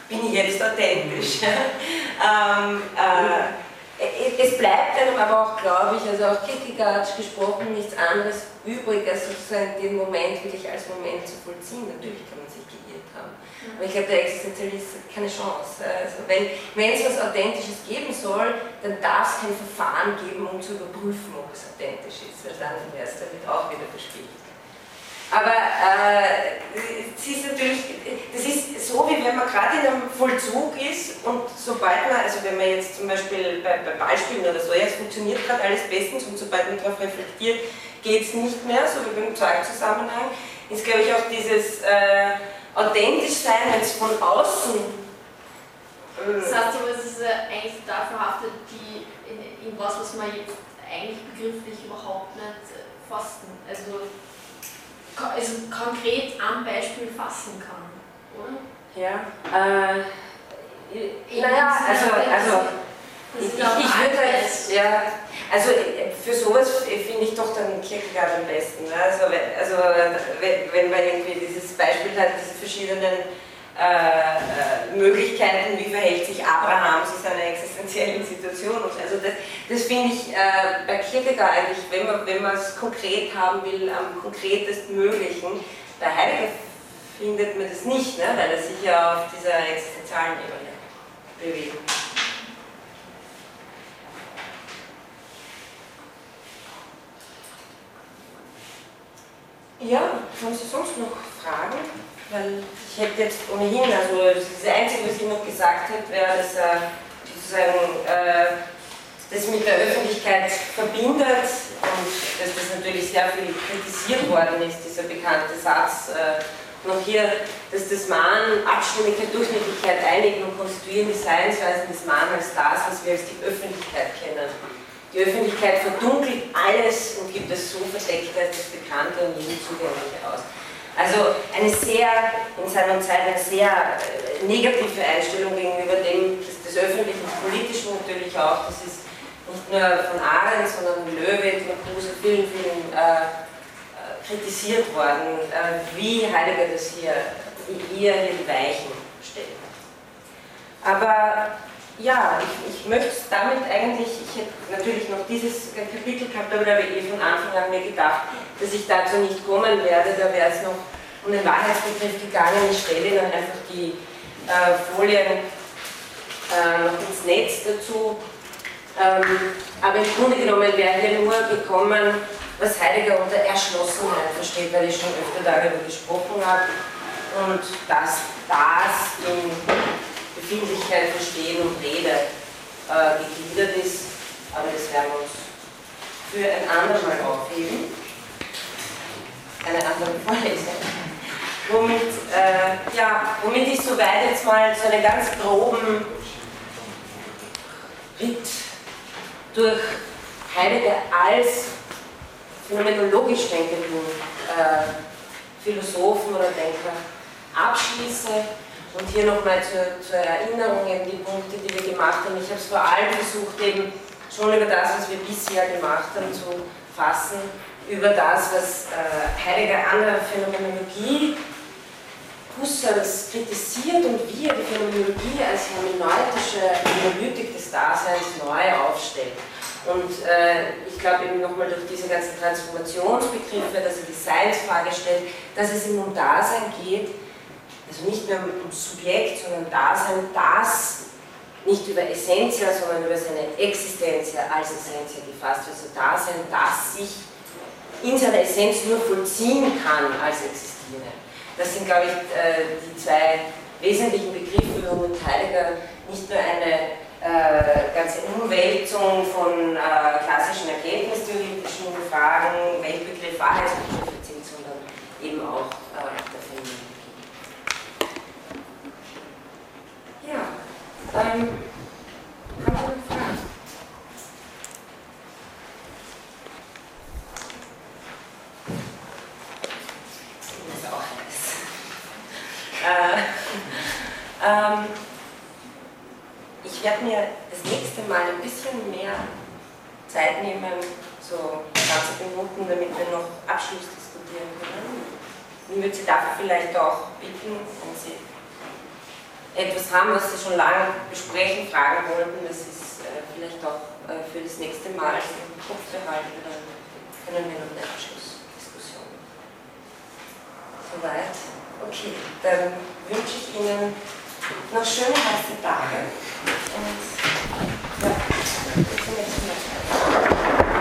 Bin ich jetzt authentisch? ähm, äh, es bleibt einem aber auch, glaube ich, also auch Kierkegaard gesprochen, nichts anderes übrig, als sozusagen den Moment wirklich als Moment zu vollziehen. Natürlich kann man sich geirrt haben. Aber ich glaube, der Existenzialist hat keine Chance. Also wenn, es was Authentisches geben soll, dann darf es kein Verfahren geben, um zu überprüfen, ob es authentisch ist, weil dann wäre es damit auch wieder bespielt. Aber äh, es ist natürlich, das ist so, wie wenn man gerade in einem Vollzug ist und sobald man, also wenn man jetzt zum Beispiel bei, bei Beispielen oder so, ja, es funktioniert gerade alles bestens und sobald man darauf reflektiert, geht es nicht mehr, so wie beim Zeugzusammenhang, ist glaube ich auch dieses äh, authentisch sein, wenn es von außen. Äh, das heißt aber, es ist äh, eigentlich dafür haftet, die in, in was, was man jetzt eigentlich begrifflich überhaupt nicht äh, fassen. Also also konkret am Beispiel fassen kann, oder? Ja, äh, naja, also, also ich, ich, würde halt, ja, also für sowas finde ich doch dann Kierkegaard am besten. Ne? Also, also wenn, wenn man irgendwie dieses Beispiel hat, diese verschiedenen äh, äh, Möglichkeiten, wie verhält sich Abraham zu seiner existenziellen Situation. Und also das, das finde ich äh, bei Kierkegaard eigentlich, wenn man wenn es konkret haben will, am konkretesten möglichen. Bei Heidegger findet man das nicht, ne? weil er sich ja auf dieser existenzialen Ebene bewegt. Ja, haben Sie sonst noch Fragen? Weil ich hätte jetzt ohnehin, also das Einzige, was ich noch gesagt hätte, wäre, dass er sozusagen äh, das mit der Öffentlichkeit verbindet und dass das natürlich sehr viel kritisiert worden ist, dieser bekannte Satz. Äh, noch hier, dass das Mahn, Abstimmigkeit, Durchschnittlichkeit, Einigen und Konstituieren die Seinsweisen des Mahn als das, was wir als die Öffentlichkeit kennen. Die Öffentlichkeit verdunkelt alles und gibt es so verdeckt als das Bekannte und jedem Zugängliche aus. Also eine sehr, in seiner Zeit eine sehr äh, negative Einstellung gegenüber dem, des, öffentlichen, Politischen natürlich auch. Das ist nicht nur von Arendt, sondern Löwe, Marcuse, vielen, vielen äh, kritisiert worden, äh, wie Heidegger das hier, hier, die Weichen stellt. Aber ja, ich, ich möchte damit eigentlich, ich hätte natürlich noch dieses Kapitel gehabt, aber da habe ich eh von Anfang an mir gedacht, dass ich dazu nicht kommen werde. Da wäre es noch um den Wahrheitsbegriff gegangen. Ich stelle dann einfach die äh, Folien äh, noch ins Netz dazu. Ähm, aber im Grunde genommen wäre hier nur gekommen, was Heidegger unter Erschlossenheit versteht, weil ich schon öfter darüber gesprochen habe. Und dass das in Befindlichkeit, Verstehen und Rede äh, gegliedert ist. Aber das werden wir uns für ein andermal aufheben. Eine andere Vorlesung. Womit, äh, ja, womit ich soweit jetzt mal so einen ganz groben Ritt durch Heidegger als phänomenologisch denkenden äh, Philosophen oder Denker abschließe und hier nochmal zur, zur Erinnerung eben die Punkte, die wir gemacht haben. Ich habe es vor allem versucht, eben schon über das, was wir bisher gemacht haben, zu fassen, über das, was äh, Heidegger an der Phänomenologie Husserls kritisiert und wie er die Phänomenologie als hermeneutische Analytik des Daseins neu aufstellt. Und äh, ich glaube eben nochmal durch diese ganzen Transformationsbegriffe, dass er die Seinsfrage stellt, dass es ihm um Dasein geht, also nicht mehr um Subjekt, sondern Dasein, das nicht über Essentia, sondern über seine Existenz als Essentia gefasst wird. Also Dasein, das sich in seiner Essenz nur vollziehen kann als Existierende. Das sind, glaube ich, äh, die zwei wesentlichen Begriffe, warum Heidegger nicht nur eine äh, ganze Umwälzung von äh, klassischen erkenntnistheoretischen Fragen, Weltbegriff, Wahrheitsbegriff sind, sondern eben auch der Phänomenologie. Ja, ähm, haben Sie noch Fragen? Äh, ähm, ich werde mir das nächste Mal ein bisschen mehr Zeit nehmen, so 20 Minuten, damit wir noch Abschluss diskutieren können. Ich würde Sie dafür vielleicht auch bitten, wenn Sie etwas haben, was Sie schon lange besprechen, fragen wollten, das ist äh, vielleicht auch äh, für das nächste Mal im Kopf behalten, dann können wir noch eine Abschlussdiskussion. Soweit? Okay, dann wünsche ich Ihnen noch schöne heiße Tage und ja.